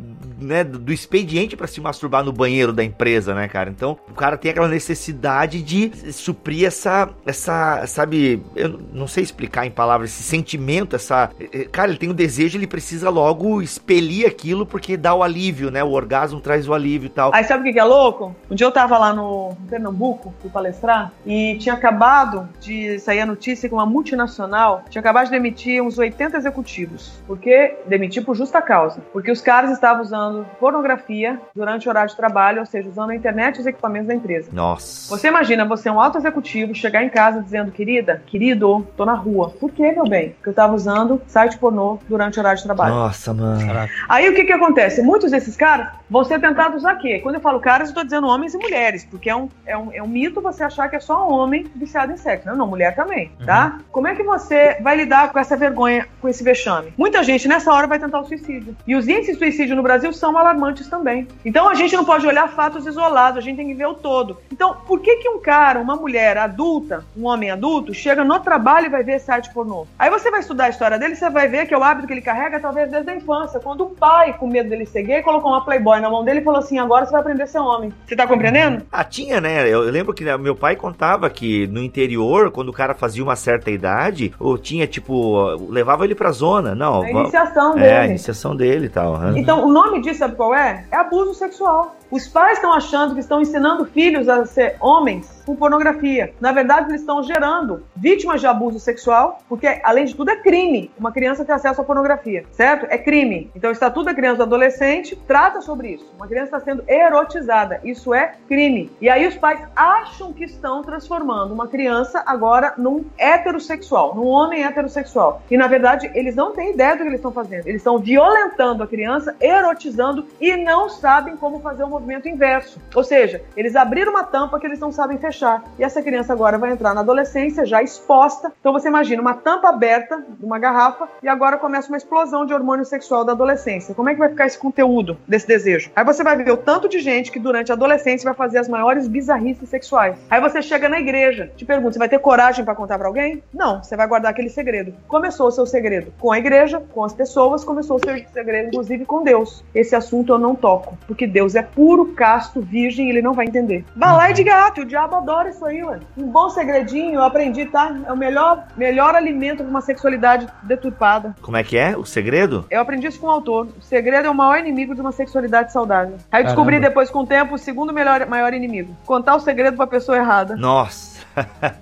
né, do expediente pra se masturbar no banheiro da empresa, né, cara? Então, o cara tem aquela necessidade de suprir essa, essa, sabe, eu não sei explicar em palavras, esse sentimento, essa, eh, cara, ele tem o desejo, ele precisa logo expelir aquilo porque dá o alívio, né? O orgasmo traz o alívio e tal. Aí sabe o que que é louco? Um dia eu tava lá no Pernambuco, fui palestrar, e tinha acabado de sair a notícia que uma multinacional tinha acabado de demitir uns 80 executivos. Porque demitir por justa causa. Porque os caras estavam usando pornografia durante o horário de trabalho, ou seja, usando a internet e os equipamentos da empresa. Nossa. Você imagina você é um alto executivo chegar em casa dizendo, querida, querido, tô na rua. Por quê, meu bem? Porque eu tava usando site pornô durante o horário de trabalho. Nossa, mano. Aí o que que acontece? Muitos desses caras vão ser tentados a quê? Quando eu falo caras, eu tô dizendo homens e mulheres, porque é um, é um, é um mito você achar que é só homem viciado em sexo. Não, não, mulher também, tá? Como é que você vai lidar com essa vergonha, com esse vexame? Muita gente nessa hora vai tentar o suicídio. E os índices de suicídio no Brasil são alarmantes também. Então a gente não pode olhar fatos isolados, a gente tem que ver o todo. Então, por que que um cara, uma mulher adulta, um homem adulto, chega no trabalho e vai ver site pornô? Aí você vai estudar a história dele, você vai ver que é o hábito que ele carrega talvez desde a infância, quando o pai, com medo dele ser gay, colocou uma Playboy na mão dele e falou assim: agora você vai aprender a ser homem. Você tá compreendendo? Ah, tinha, né? Eu, lembro que né, meu pai contava que no interior, quando o cara fazia uma certa idade, ou tinha, tipo, levava ele pra zona. Não, A iniciação é, a dele. iniciação dele e tal. Então, o nome disso, sabe qual é? É abuso sexual. Os pais estão achando que estão ensinando filhos a ser homens com pornografia. Na verdade, eles estão gerando vítimas de abuso sexual, porque, além de tudo, é crime uma criança ter acesso à pornografia, certo? É crime. Então, o Estatuto da Criança e do Adolescente trata sobre isso. Uma criança está sendo erotizada. Isso é crime. E aí, os pais acham que estão transformando uma criança agora num heterossexual, num homem heterossexual. E, na verdade, eles não têm ideia do que eles estão fazendo. Eles estão violentando a criança, erotizando e não sabem como fazer o movimento inverso. Ou seja, eles abriram uma tampa que eles não sabem fechar. E essa criança agora vai entrar na adolescência já exposta. Então você imagina uma tampa aberta de uma garrafa e agora começa uma explosão de hormônio sexual da adolescência. Como é que vai ficar esse conteúdo desse desejo? Aí você vai ver o tanto de gente que durante a adolescência vai fazer as maiores bizarrices sexuais. Aí você chega na igreja, te pergunta, você vai ter coragem para contar para alguém? Não, você vai guardar aquele segredo. Começou o seu segredo com a igreja, com as pessoas, começou o seu segredo inclusive com Deus. Esse assunto eu não toco, porque Deus é puro, casto, virgem, ele não vai entender. Balai de gato, o diabo adora isso aí, ué. Um bom segredinho, eu aprendi, tá? É o melhor, melhor alimento para uma sexualidade deturpada. Como é que é? O segredo? Eu aprendi isso com o autor. O segredo é o maior inimigo de uma sexualidade saudável. Aí eu descobri depois, com o tempo, o segundo melhor, maior inimigo. Contar o segredo pra pessoa errada. Nossa.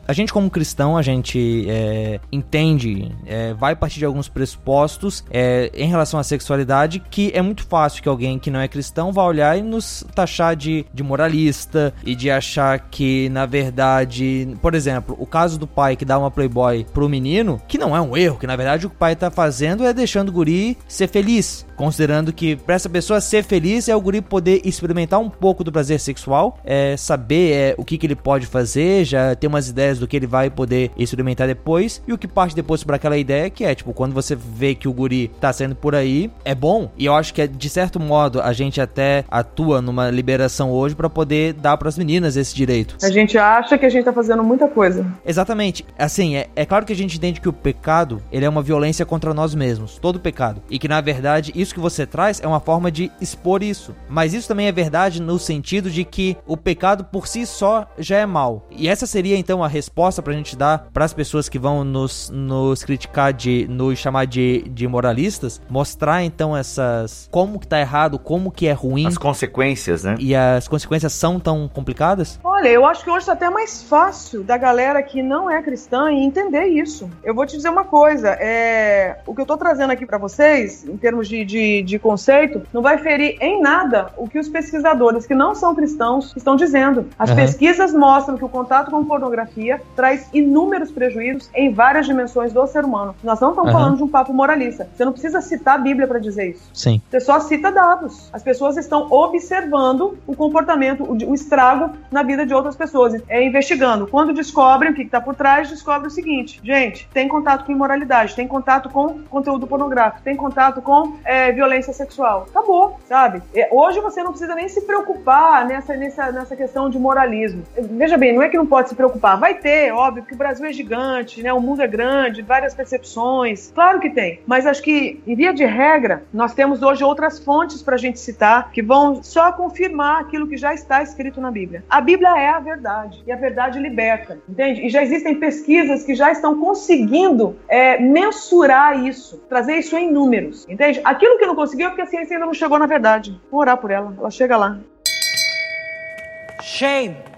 A gente, como cristão, a gente é, entende, é, vai partir de alguns pressupostos é, em relação à sexualidade que é muito fácil que alguém que não é cristão vá olhar e nos taxar de, de moralista e de achar que, na verdade, por exemplo, o caso do pai que dá uma Playboy pro menino, que não é um erro, que na verdade o pai tá fazendo é deixando o guri ser feliz. Considerando que para essa pessoa ser feliz é o guri poder experimentar um pouco do prazer sexual, é saber é, o que, que ele pode fazer, já ter umas ideias do que ele vai poder experimentar depois. E o que parte depois para aquela ideia que é, tipo, quando você vê que o guri tá saindo por aí, é bom. E eu acho que de certo modo a gente até atua numa liberação hoje para poder dar para as meninas esse direito. A gente acha que a gente tá fazendo muita coisa. Exatamente. Assim, é, é claro que a gente entende que o pecado, ele é uma violência contra nós mesmos, todo pecado. E que na verdade isso que você traz é uma forma de expor isso. Mas isso também é verdade no sentido de que o pecado por si só já é mal. E essa seria então a resposta pra gente dar para as pessoas que vão nos, nos criticar de nos chamar de, de moralistas, mostrar então essas como que tá errado, como que é ruim, as consequências, né? E as consequências são tão complicadas? Olha, eu acho que hoje tá até mais fácil da galera que não é cristã entender isso. Eu vou te dizer uma coisa, é o que eu tô trazendo aqui para vocês em termos de, de, de conceito não vai ferir em nada o que os pesquisadores que não são cristãos estão dizendo. As uhum. pesquisas mostram que o contato com pornografia traz inúmeros prejuízos em várias dimensões do ser humano. Nós não estamos uhum. falando de um papo moralista. Você não precisa citar a Bíblia para dizer isso. Sim. Você só cita dados. As pessoas estão observando o comportamento, o, estrago na vida de outras pessoas. É investigando. Quando descobrem o que está por trás, descobre o seguinte: gente, tem contato com imoralidade, tem contato com conteúdo pornográfico, tem contato com é, violência sexual. Acabou, sabe? É, hoje você não precisa nem se preocupar nessa, nessa, nessa questão de moralismo. Veja bem, não é que não pode se preocupar. Vai ter, óbvio, que o Brasil é gigante, né? O mundo é grande, várias percepções. Claro que tem. Mas acho que, em via de regra, nós temos hoje outras fontes para a gente citar que vão só confirmar aquilo que já está escrito na Bíblia. A Bíblia é a verdade. E a verdade liberta, entende? E já existem pesquisas que já estão conseguindo é, mensurar isso, trazer isso em números, entende? Aquilo que não conseguiu é porque a ciência ainda não chegou na verdade. Vou orar por ela, ela chega lá. Shame.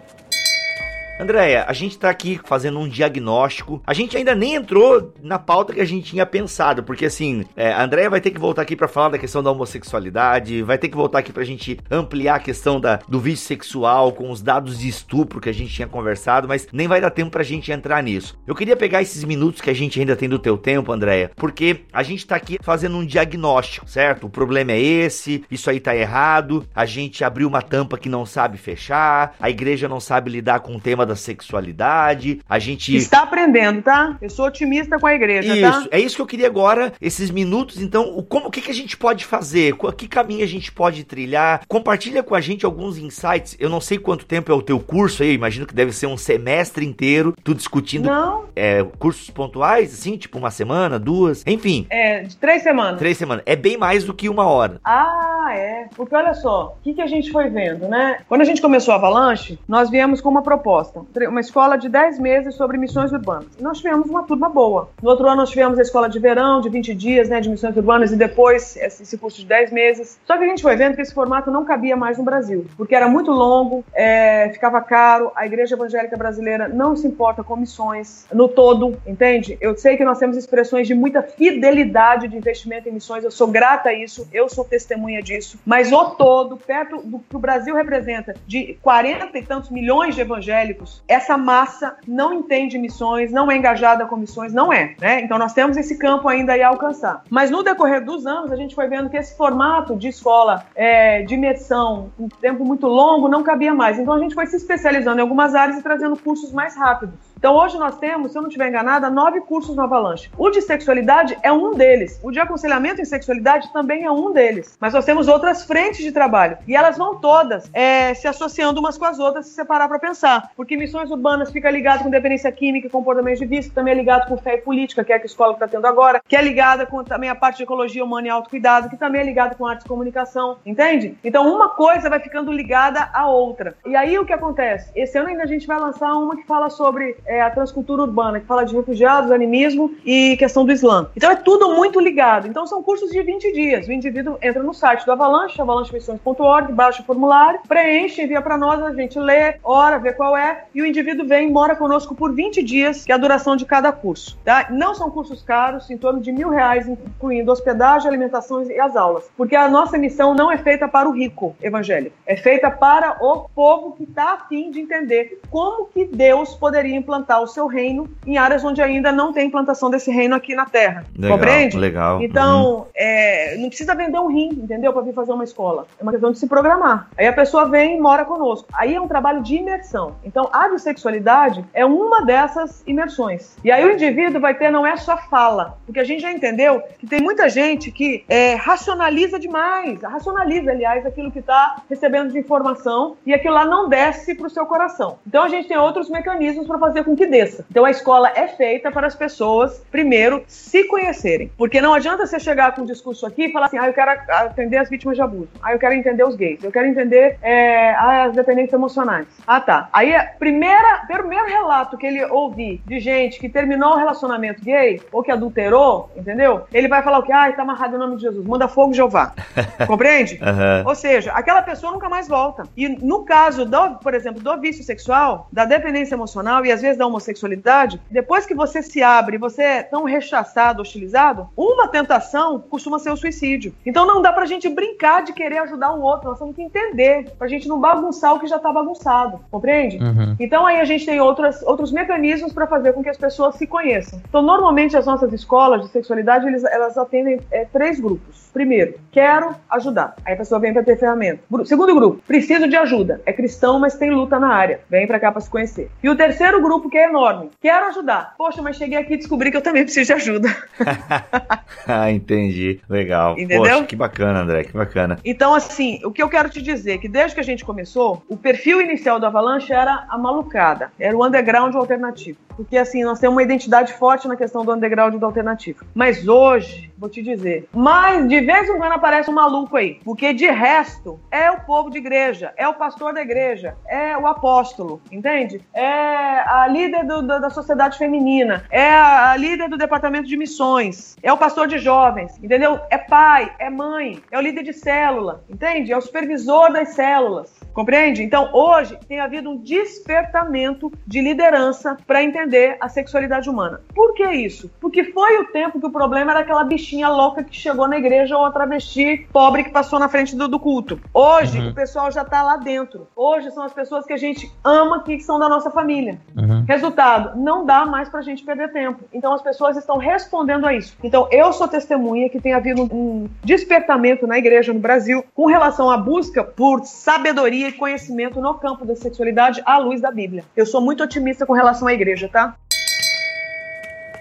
Andréia, a gente tá aqui fazendo um diagnóstico. A gente ainda nem entrou na pauta que a gente tinha pensado, porque assim, é, a Andréia vai ter que voltar aqui para falar da questão da homossexualidade, vai ter que voltar aqui pra gente ampliar a questão da, do vício sexual com os dados de estupro que a gente tinha conversado, mas nem vai dar tempo pra gente entrar nisso. Eu queria pegar esses minutos que a gente ainda tem do teu tempo, Andréia, porque a gente tá aqui fazendo um diagnóstico, certo? O problema é esse, isso aí tá errado, a gente abriu uma tampa que não sabe fechar, a igreja não sabe lidar com o tema da da sexualidade. A gente. Está aprendendo, tá? Eu sou otimista com a igreja, isso, tá? É isso que eu queria agora, esses minutos. Então, o, como, o que, que a gente pode fazer? Que caminho a gente pode trilhar? Compartilha com a gente alguns insights. Eu não sei quanto tempo é o teu curso aí, imagino que deve ser um semestre inteiro, tu discutindo não. É, cursos pontuais, assim, tipo uma semana, duas, enfim. É, de três semanas. Três semanas. É bem mais do que uma hora. Ah, é. Porque olha só, o que, que a gente foi vendo, né? Quando a gente começou a Avalanche, nós viemos com uma proposta uma escola de 10 meses sobre missões urbanas. E nós tivemos uma turma boa. No outro ano nós tivemos a escola de verão, de 20 dias, né, de missões urbanas, e depois esse curso de 10 meses. Só que a gente foi vendo que esse formato não cabia mais no Brasil, porque era muito longo, é, ficava caro, a igreja evangélica brasileira não se importa com missões no todo, entende? Eu sei que nós temos expressões de muita fidelidade de investimento em missões, eu sou grata a isso, eu sou testemunha disso isso, mas o todo, perto do que o Brasil representa, de 40 e tantos milhões de evangélicos, essa massa não entende missões, não é engajada com missões, não é, né? Então nós temos esse campo ainda a alcançar. Mas no decorrer dos anos, a gente foi vendo que esse formato de escola é, de imersão, um tempo muito longo, não cabia mais. Então a gente foi se especializando em algumas áreas e trazendo cursos mais rápidos. Então hoje nós temos, se eu não estiver enganada, nove cursos no Avalanche. O de sexualidade é um deles. O de aconselhamento em sexualidade também é um deles. Mas nós temos outras frentes de trabalho. E elas vão todas é, se associando umas com as outras se separar para pensar. Porque missões urbanas fica ligado com dependência química e comportamento de vício, também é ligado com fé e política, que é a que escola está tendo agora, que é ligada com também a parte de ecologia humana e autocuidado, que também é ligado com arte e comunicação. Entende? Então uma coisa vai ficando ligada à outra. E aí o que acontece? Esse ano ainda a gente vai lançar uma que fala sobre é a transcultura urbana, que fala de refugiados, animismo e questão do Islã. Então é tudo muito ligado. Então são cursos de 20 dias. O indivíduo entra no site do Avalanche, avalanchemissões.org, baixa o formulário, preenche, envia para nós, a gente lê, ora, vê qual é, e o indivíduo vem e mora conosco por 20 dias, que é a duração de cada curso. Tá? Não são cursos caros, em torno de mil reais, incluindo hospedagem, alimentação e as aulas. Porque a nossa missão não é feita para o rico evangélico, é feita para o povo que está afim de entender como que Deus poderia implantar implantar o seu reino em áreas onde ainda não tem implantação desse reino aqui na Terra. Legal, Compreende? Legal. Então, uhum. é, não precisa vender um rim, entendeu? Para vir fazer uma escola. É uma questão de se programar. Aí a pessoa vem e mora conosco. Aí é um trabalho de imersão. Então, a bissexualidade é uma dessas imersões. E aí o indivíduo vai ter, não é só fala, porque a gente já entendeu que tem muita gente que é, racionaliza demais, racionaliza, aliás, aquilo que está recebendo de informação e aquilo lá não desce para o seu coração. Então, a gente tem outros mecanismos para fazer com que desça. Então a escola é feita para as pessoas, primeiro, se conhecerem. Porque não adianta você chegar com um discurso aqui e falar assim, ah, eu quero atender as vítimas de abuso, ah, eu quero entender os gays, eu quero entender é, as dependências emocionais. Ah, tá. Aí primeira, primeiro relato que ele ouvir de gente que terminou o relacionamento gay ou que adulterou, entendeu? Ele vai falar o quê? Ah, tá amarrado em nome de Jesus. Manda fogo, Jeová. Compreende? Uhum. Ou seja, aquela pessoa nunca mais volta. E no caso, do, por exemplo, do vício sexual, da dependência emocional e às vezes da homossexualidade, depois que você se abre, você é tão rechaçado, hostilizado, uma tentação costuma ser o suicídio. Então não dá pra gente brincar de querer ajudar um outro, nós temos que entender, pra gente não bagunçar o que já tá bagunçado, compreende? Uhum. Então aí a gente tem outras, outros mecanismos para fazer com que as pessoas se conheçam. Então normalmente as nossas escolas de sexualidade, eles, elas atendem é, três grupos. Primeiro, quero ajudar. Aí a pessoa vem para ter ferramenta. Segundo grupo, preciso de ajuda. É cristão, mas tem luta na área. Vem para cá para se conhecer. E o terceiro grupo, que é enorme. Quero ajudar. Poxa, mas cheguei aqui e descobri que eu também preciso de ajuda. ah, entendi. Legal. Entendeu? Poxa, que bacana, André, que bacana. Então, assim, o que eu quero te dizer é que desde que a gente começou, o perfil inicial do Avalanche era a malucada. Era o underground alternativo. Porque, assim, nós temos uma identidade forte na questão do underground do alternativo. Mas hoje, vou te dizer, mais de vez em quando aparece um maluco aí. Porque de resto, é o povo de igreja, é o pastor da igreja, é o apóstolo, entende? É a líder do, da, da sociedade feminina, é a, a líder do departamento de missões, é o pastor de jovens, entendeu? É pai, é mãe, é o líder de célula, entende? É o supervisor das células. Compreende? Então, hoje tem havido um despertamento de liderança para entender a sexualidade humana. Por que isso? Porque foi o tempo que o problema era aquela bichinha louca que chegou na igreja ou a travesti pobre que passou na frente do, do culto. Hoje, uhum. o pessoal já está lá dentro. Hoje são as pessoas que a gente ama que são da nossa família. Uhum. Resultado, não dá mais para a gente perder tempo. Então, as pessoas estão respondendo a isso. Então, eu sou testemunha que tem havido um despertamento na igreja no Brasil com relação à busca por sabedoria sabedoria e conhecimento no campo da sexualidade à luz da Bíblia. Eu sou muito otimista com relação à igreja, tá?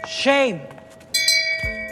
Shame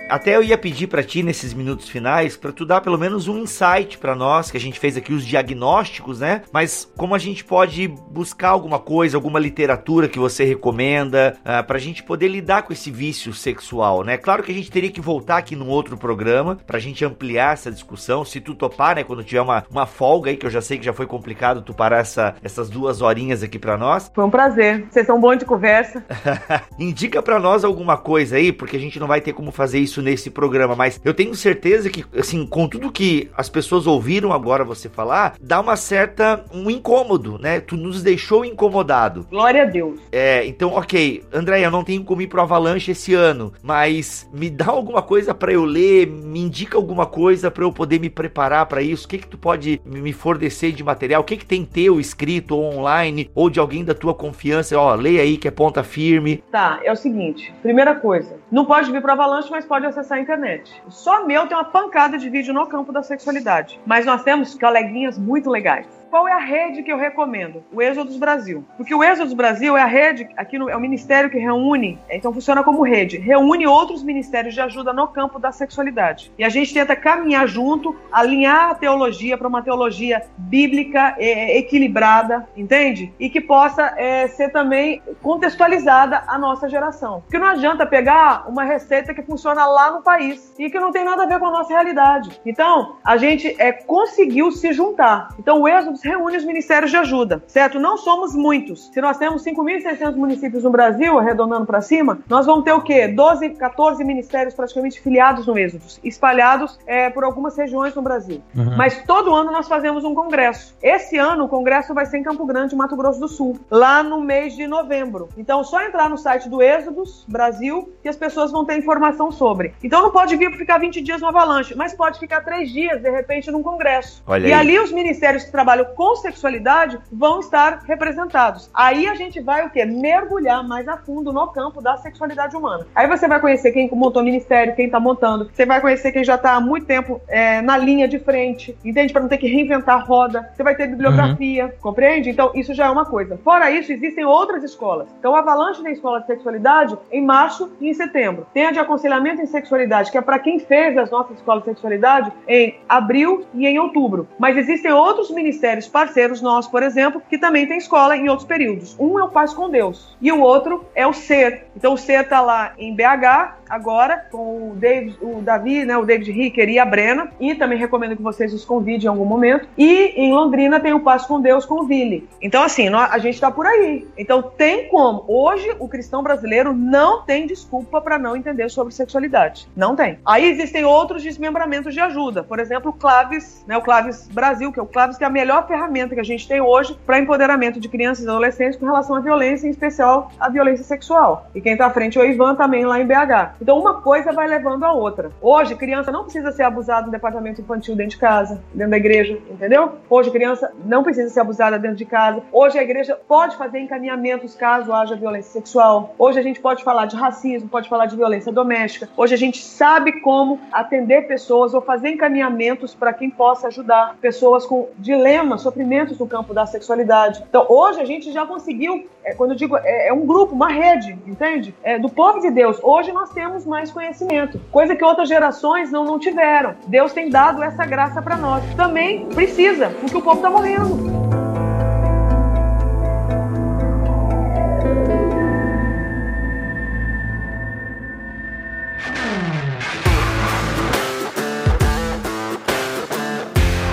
até eu ia pedir para ti nesses minutos finais para tu dar pelo menos um insight para nós, que a gente fez aqui os diagnósticos, né? Mas como a gente pode buscar alguma coisa, alguma literatura que você recomenda uh, ah, para a gente poder lidar com esse vício sexual, né? Claro que a gente teria que voltar aqui num outro programa para a gente ampliar essa discussão, se tu topar, né? Quando tiver uma, uma folga aí, que eu já sei que já foi complicado tu parar essa, essas duas horinhas aqui para nós. Foi um prazer. Vocês são bons de conversa. Indica para nós alguma coisa aí, porque a gente não vai ter como fazer isso isso nesse programa, mas eu tenho certeza que, assim, com tudo que as pessoas ouviram agora você falar, dá uma certa, um incômodo, né? Tu nos deixou incomodado. Glória a Deus. É, então, ok, André, eu não tenho como ir pro Avalanche esse ano, mas me dá alguma coisa para eu ler, me indica alguma coisa para eu poder me preparar para isso. O que que tu pode me fornecer de material? O que que tem teu escrito ou online ou de alguém da tua confiança? Ó, leia aí que é ponta firme. Tá, é o seguinte, primeira coisa, não pode vir pro Avalanche, mas pode acessar a internet. Só meu tem uma pancada de vídeo no campo da sexualidade, mas nós temos coleguinhas muito legais. Qual é a rede que eu recomendo? O Êxodos Brasil. Porque o Êxodos Brasil é a rede, aqui no, é o ministério que reúne, então funciona como rede, reúne outros ministérios de ajuda no campo da sexualidade. E a gente tenta caminhar junto, alinhar a teologia para uma teologia bíblica é, equilibrada, entende? E que possa é, ser também contextualizada à nossa geração. Porque não adianta pegar uma receita que funciona lá no país e que não tem nada a ver com a nossa realidade. Então, a gente é, conseguiu se juntar. Então, o Êxodo reúne os ministérios de ajuda, certo? Não somos muitos. Se nós temos 5.600 municípios no Brasil, arredondando para cima, nós vamos ter o quê? 12, 14 ministérios praticamente filiados no Êxodo, espalhados é, por algumas regiões no Brasil. Uhum. Mas todo ano nós fazemos um congresso. Esse ano o congresso vai ser em Campo Grande, Mato Grosso do Sul, lá no mês de novembro. Então, só entrar no site do Êxodos Brasil que as pessoas vão ter informação sobre. Então, não pode vir ficar 20 dias no Avalanche, mas pode ficar três dias, de repente, num congresso. Olha e aí. ali os ministérios que trabalham com sexualidade vão estar representados. Aí a gente vai o quê? Mergulhar mais a fundo no campo da sexualidade humana. Aí você vai conhecer quem montou o ministério, quem está montando. Você vai conhecer quem já está há muito tempo é, na linha de frente, entende? Para não ter que reinventar a roda. Você vai ter bibliografia, uhum. compreende? Então isso já é uma coisa. Fora isso, existem outras escolas. Então, o Avalanche tem escola de sexualidade em março e em setembro. Tem a de aconselhamento em sexualidade, que é para quem fez as nossas escolas de sexualidade em abril e em outubro. Mas existem outros ministérios ministérios parceiros nossos, por exemplo, que também tem escola em outros períodos. Um é o Paz com Deus e o outro é o Ser. Então o Ser está lá em BH agora com o, o Davi, né, o David Ricker e a Brena. E também recomendo que vocês os convidem em algum momento. E em Londrina tem o Paz com Deus com o Vili. Então assim, a gente está por aí. Então tem como. Hoje o cristão brasileiro não tem desculpa para não entender sobre sexualidade. Não tem. Aí existem outros desmembramentos de ajuda. Por exemplo, o Claves, né, o Claves Brasil, que é o Claves que é a melhor ferramenta que a gente tem hoje para empoderamento de crianças e adolescentes com relação à violência, em especial a violência sexual. E quem está à frente é o Ivan também lá em BH. Então uma coisa vai levando a outra. Hoje, criança não precisa ser abusada no departamento infantil dentro de casa, dentro da igreja, entendeu? Hoje, criança não precisa ser abusada dentro de casa. Hoje, a igreja pode fazer encaminhamentos caso haja violência sexual. Hoje, a gente pode falar de racismo, pode falar de violência doméstica. Hoje, a gente sabe como atender pessoas ou fazer encaminhamentos para quem possa ajudar pessoas com dilemas sofrimentos no campo da sexualidade. Então, hoje a gente já conseguiu, é, quando eu digo, é, é, um grupo, uma rede, entende? É, do povo de Deus. Hoje nós temos mais conhecimento, coisa que outras gerações não, não tiveram. Deus tem dado essa graça para nós. Também precisa, porque o povo está morrendo.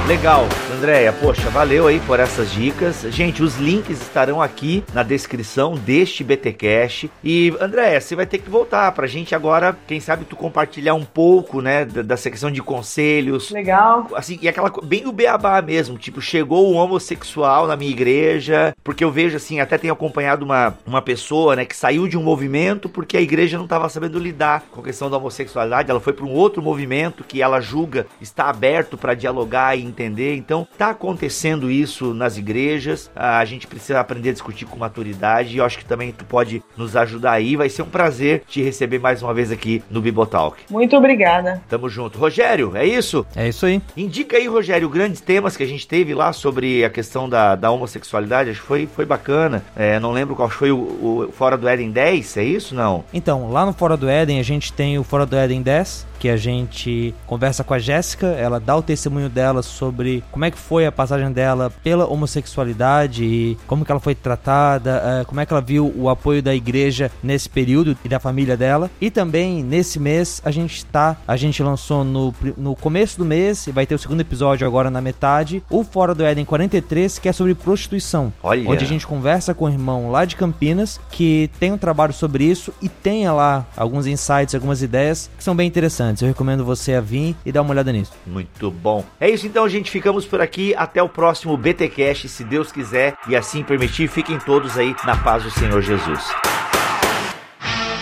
Legal, Andréia, poxa, valeu aí por essas dicas. Gente, os links estarão aqui na descrição deste BTcast. E, Andréia, você vai ter que voltar pra gente agora, quem sabe tu compartilhar um pouco, né, da, da secção de conselhos. Legal. Assim, e aquela, bem o beabá mesmo, tipo, chegou um homossexual na minha igreja, porque eu vejo assim, até tenho acompanhado uma, uma pessoa, né, que saiu de um movimento porque a igreja não tava sabendo lidar com a questão da homossexualidade, ela foi para um outro movimento que ela julga está aberto para dialogar e entender. Então, tá acontecendo isso nas igrejas. A gente precisa aprender a discutir com maturidade e eu acho que também tu pode nos ajudar aí. Vai ser um prazer te receber mais uma vez aqui no Bibotalk. Muito obrigada. Tamo junto. Rogério, é isso? É isso aí. Indica aí, Rogério, grandes temas que a gente teve lá sobre a questão da, da homossexualidade. Acho que foi, foi bacana. É, não lembro qual foi o, o Fora do Éden 10, é isso? Não? Então, lá no Fora do Éden, a gente tem o Fora do Éden 10 que a gente conversa com a Jéssica, ela dá o testemunho dela sobre como é que foi a passagem dela pela homossexualidade e como que ela foi tratada, eh, como é que ela viu o apoio da igreja nesse período e da família dela. E também nesse mês a gente está, a gente lançou no, no começo do mês e vai ter o segundo episódio agora na metade, o Fora do Éden 43, que é sobre prostituição. Olha. Onde a gente conversa com o irmão lá de Campinas que tem um trabalho sobre isso e tenha lá alguns insights, algumas ideias que são bem interessantes. Eu recomendo você a vir e dar uma olhada nisso. Muito bom. É isso então, gente. Ficamos por aqui. Até o próximo BTcast, se Deus quiser e assim permitir. Fiquem todos aí na paz do Senhor Jesus.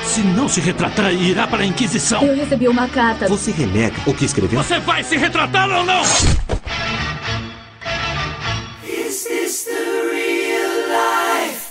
Se não se retratar, irá para a Inquisição. Eu recebi uma carta. Você renega o que escreveu? Você vai se retratar ou não?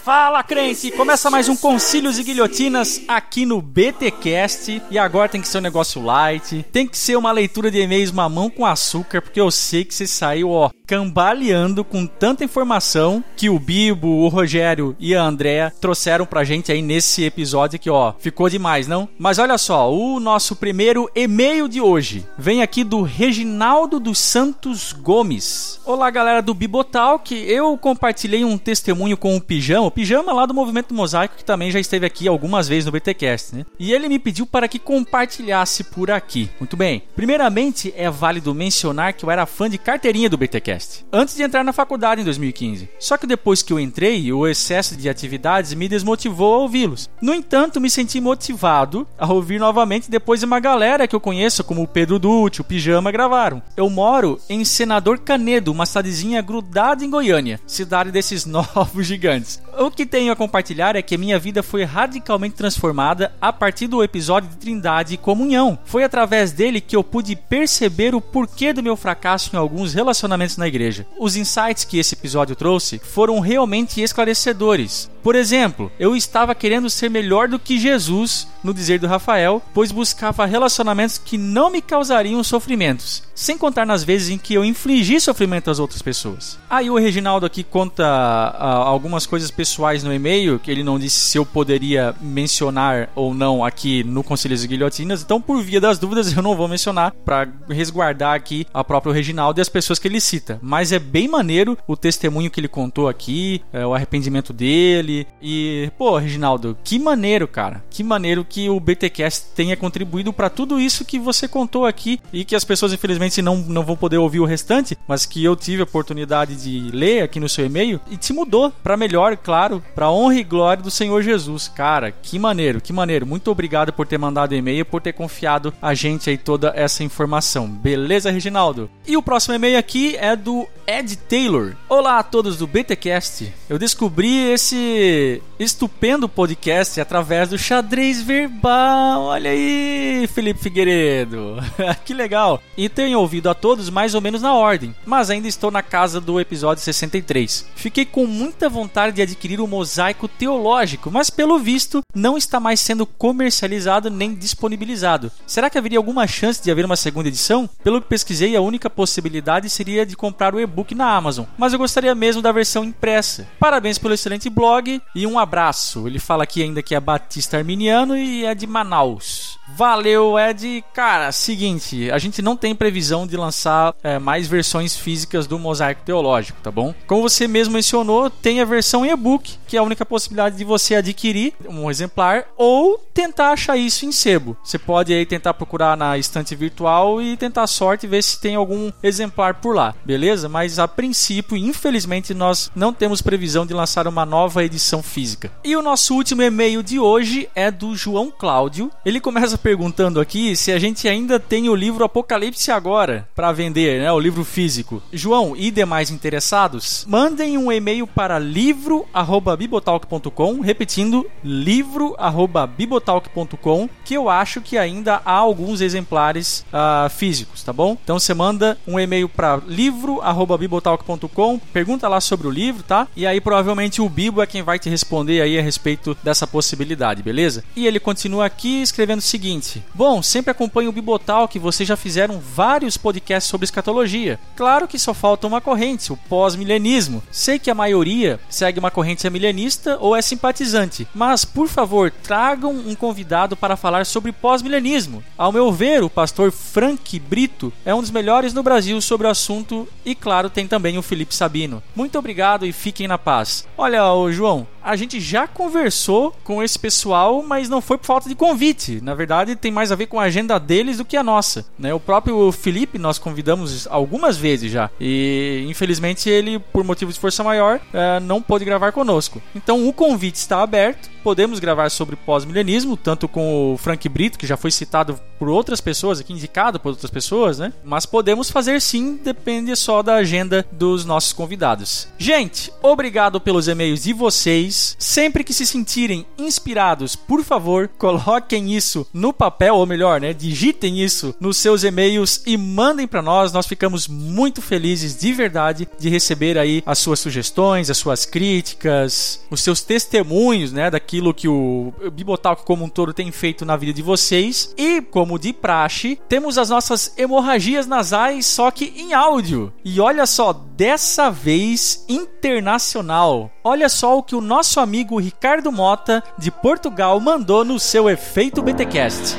Fala, crente! Começa mais um Concílios e Guilhotinas aqui no BTcast. E agora tem que ser um negócio light, tem que ser uma leitura de e-mails mamão com açúcar, porque eu sei que você saiu, ó, cambaleando com tanta informação que o Bibo, o Rogério e a Andrea trouxeram pra gente aí nesse episódio aqui, ó. Ficou demais, não? Mas olha só, o nosso primeiro e-mail de hoje vem aqui do Reginaldo dos Santos Gomes. Olá, galera do Bibotalk. Eu compartilhei um testemunho com o Pijama, o Pijama lá do Movimento Mosaico, que também já esteve aqui algumas vezes no BTcast, né? E ele me pediu para que compartilhasse por aqui. Muito bem. Primeiramente, é válido mencionar que eu era fã de carteirinha do BTcast antes de entrar na faculdade em 2015. Só que depois que eu entrei, o excesso de atividades me desmotivou a ouvi-los. No entanto, me senti motivado a ouvir novamente depois de uma galera que eu conheço, como o Pedro Dutti, o Pijama, gravaram. Eu moro em Senador Canedo, uma cidadezinha grudada em Goiânia, cidade desses novos gigantes. O que tenho a compartilhar é que minha vida foi radicalmente transformada a partir do episódio de Trindade e Comunhão. Foi através dele que eu pude perceber o porquê do meu fracasso em alguns relacionamentos na igreja. Os insights que esse episódio trouxe foram realmente esclarecedores. Por exemplo, eu estava querendo ser melhor do que Jesus, no dizer do Rafael, pois buscava relacionamentos que não me causariam sofrimentos, sem contar nas vezes em que eu infligi sofrimento às outras pessoas. Aí o Reginaldo aqui conta uh, algumas coisas pessoais no e-mail, que ele não disse se eu poderia mencionar ou não aqui no Conselho de Guilhotinas, então por via das dúvidas eu não vou mencionar para resguardar aqui a própria Reginaldo e as pessoas que ele cita. Mas é bem maneiro o testemunho que ele contou aqui, é, o arrependimento dele, e, pô, Reginaldo, que maneiro, cara. Que maneiro que o BTcast tenha contribuído para tudo isso que você contou aqui e que as pessoas, infelizmente, não, não vão poder ouvir o restante, mas que eu tive a oportunidade de ler aqui no seu e-mail e te mudou para melhor, claro, para honra e glória do Senhor Jesus. Cara, que maneiro, que maneiro. Muito obrigado por ter mandado e-mail, por ter confiado a gente aí toda essa informação. Beleza, Reginaldo? E o próximo e-mail aqui é do Ed Taylor. Olá a todos do BTcast. Eu descobri esse estupendo podcast através do xadrez verbal. Olha aí, Felipe Figueiredo. que legal. E tenho ouvido a todos mais ou menos na ordem, mas ainda estou na casa do episódio 63. Fiquei com muita vontade de adquirir o mosaico teológico, mas pelo visto não está mais sendo comercializado nem disponibilizado. Será que haveria alguma chance de haver uma segunda edição? Pelo que pesquisei, a única possibilidade seria de comprar o e-book na Amazon, mas eu gostaria mesmo da versão impressa. Parabéns pelo excelente blog e um abraço. Ele fala aqui ainda que é Batista Arminiano e é de Manaus. Valeu, Ed. Cara, seguinte, a gente não tem previsão de lançar é, mais versões físicas do Mosaico Teológico, tá bom? Como você mesmo mencionou, tem a versão e-book, que é a única possibilidade de você adquirir um exemplar ou tentar achar isso em sebo. Você pode aí tentar procurar na estante virtual e tentar a sorte e ver se tem algum exemplar por lá, beleza? Mas a princípio, infelizmente, nós não temos previsão de lançar uma nova edição física. E o nosso último e-mail de hoje é do João Cláudio. Ele começa perguntando aqui se a gente ainda tem o livro Apocalipse agora para vender, né? O livro físico. João e demais interessados, mandem um e-mail para livro@bibotalk.com, repetindo livro@bibotalk.com, que eu acho que ainda há alguns exemplares uh, físicos, tá bom? Então você manda um e-mail para livro@bibotalk.com, pergunta lá sobre o livro, tá? E aí provavelmente o Bibo é quem vai te responder aí a respeito dessa possibilidade, beleza? E ele continua aqui escrevendo o seguinte seguinte: Bom, sempre acompanho o Bibotal que vocês já fizeram vários podcasts sobre escatologia. Claro que só falta uma corrente, o pós-milenismo. Sei que a maioria segue uma corrente milenista ou é simpatizante, mas por favor, tragam um convidado para falar sobre pós-milenismo. Ao meu ver, o pastor Frank Brito é um dos melhores no Brasil sobre o assunto e claro, tem também o Felipe Sabino. Muito obrigado e fiquem na paz. Olha, ô João, a gente já conversou com esse pessoal, mas não foi por falta de convite. Na verdade, tem mais a ver com a agenda deles do que a nossa. Né? O próprio Felipe nós convidamos algumas vezes já. E infelizmente ele, por motivo de força maior, eh, não pôde gravar conosco. Então o convite está aberto podemos gravar sobre pós-milenismo, tanto com o Frank Brito, que já foi citado por outras pessoas, aqui indicado por outras pessoas, né? Mas podemos fazer sim, depende só da agenda dos nossos convidados. Gente, obrigado pelos e-mails de vocês. Sempre que se sentirem inspirados, por favor, coloquem isso no papel, ou melhor, né, digitem isso nos seus e-mails e mandem para nós. Nós ficamos muito felizes de verdade de receber aí as suas sugestões, as suas críticas, os seus testemunhos, né, daqui aquilo que o Bibotalk como um todo tem feito na vida de vocês. E, como de praxe, temos as nossas hemorragias nasais, só que em áudio. E olha só, dessa vez internacional. Olha só o que o nosso amigo Ricardo Mota, de Portugal, mandou no seu Efeito BTcast.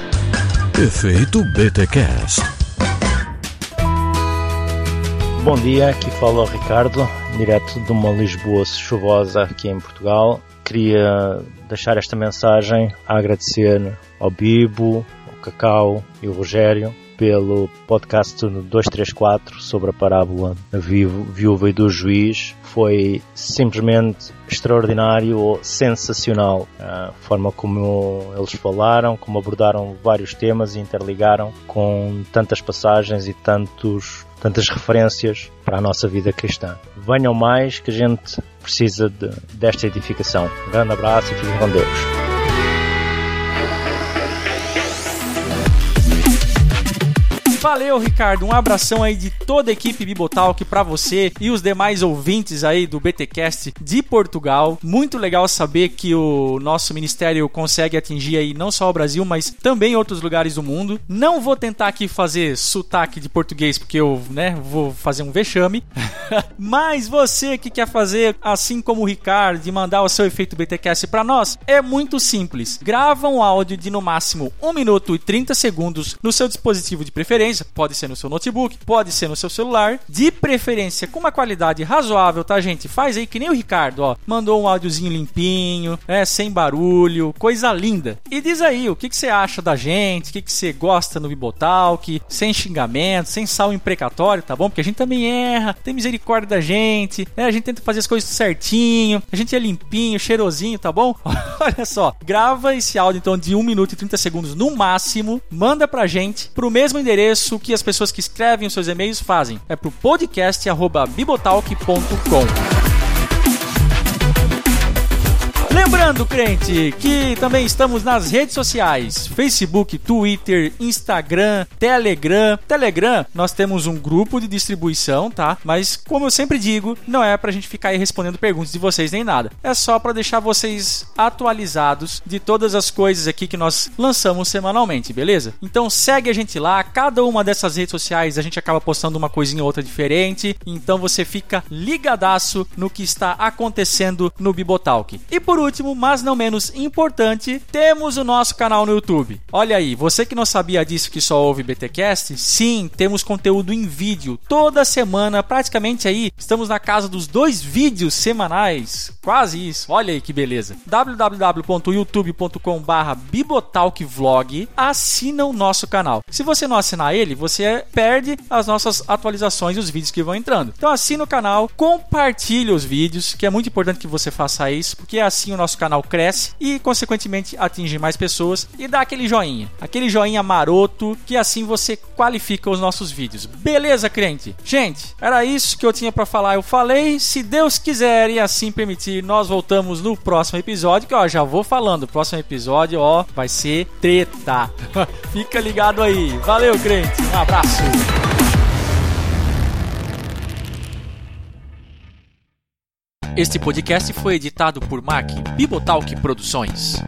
Efeito BTcast. Bom dia, aqui fala o Ricardo, direto de uma Lisboa chuvosa aqui em Portugal. Queria deixar esta mensagem a agradecer ao Bibo, ao Cacau e ao Rogério pelo podcast 234 sobre a parábola da viúva e do juiz. Foi simplesmente extraordinário ou sensacional a forma como eles falaram, como abordaram vários temas e interligaram com tantas passagens e tantos tantas referências para a nossa vida cristã. Venham mais que a gente precisa de, desta edificação. Um grande abraço e fiquem com Deus. Valeu, Ricardo. Um abração aí de toda a equipe Bibotalk para você e os demais ouvintes aí do BTcast de Portugal. Muito legal saber que o nosso ministério consegue atingir aí não só o Brasil, mas também outros lugares do mundo. Não vou tentar aqui fazer sotaque de português porque eu, né, vou fazer um vexame. mas você que quer fazer assim como o Ricardo de mandar o seu efeito BTcast para nós, é muito simples. Grava um áudio de no máximo 1 minuto e 30 segundos no seu dispositivo de preferência pode ser no seu notebook, pode ser no seu celular, de preferência com uma qualidade razoável, tá, gente? Faz aí que nem o Ricardo, ó, mandou um áudiozinho limpinho, é, sem barulho, coisa linda. E diz aí o que, que você acha da gente, o que, que você gosta no Bibotalk, sem xingamento, sem sal imprecatório, tá bom? Porque a gente também erra, tem misericórdia da gente, né? A gente tenta fazer as coisas certinho, a gente é limpinho, cheirosinho, tá bom? Olha só, grava esse áudio então de 1 minuto e 30 segundos no máximo, manda pra gente pro mesmo endereço o que as pessoas que escrevem os seus e-mails fazem. É pro podcast@bibotalk.com. Lembrando, crente, que também estamos nas redes sociais: Facebook, Twitter, Instagram, Telegram. Telegram, nós temos um grupo de distribuição, tá? Mas como eu sempre digo, não é pra gente ficar aí respondendo perguntas de vocês nem nada. É só para deixar vocês atualizados de todas as coisas aqui que nós lançamos semanalmente, beleza? Então segue a gente lá, cada uma dessas redes sociais a gente acaba postando uma coisinha ou outra diferente, então você fica ligadaço no que está acontecendo no Bibotalk. E por último, mas não menos importante, temos o nosso canal no YouTube. Olha aí, você que não sabia disso que só ouve BTcast, sim, temos conteúdo em vídeo toda semana, praticamente aí, estamos na casa dos dois vídeos semanais. Quase isso. Olha aí que beleza. www.youtube.com/bibotalkvlog. Assina o nosso canal. Se você não assinar ele, você perde as nossas atualizações e os vídeos que vão entrando. Então assina o canal, compartilhe os vídeos, que é muito importante que você faça isso, porque assim o nosso canal cresce e, consequentemente, atinge mais pessoas e dá aquele joinha, aquele joinha maroto que assim você qualifica os nossos vídeos. Beleza, crente? Gente, era isso que eu tinha para falar. Eu falei, se Deus quiser e assim permitir, nós voltamos no próximo episódio, que ó, já vou falando, o próximo episódio, ó, vai ser treta. Fica ligado aí. Valeu, crente. Um abraço. Este podcast foi editado por Mac Bibotalk Produções.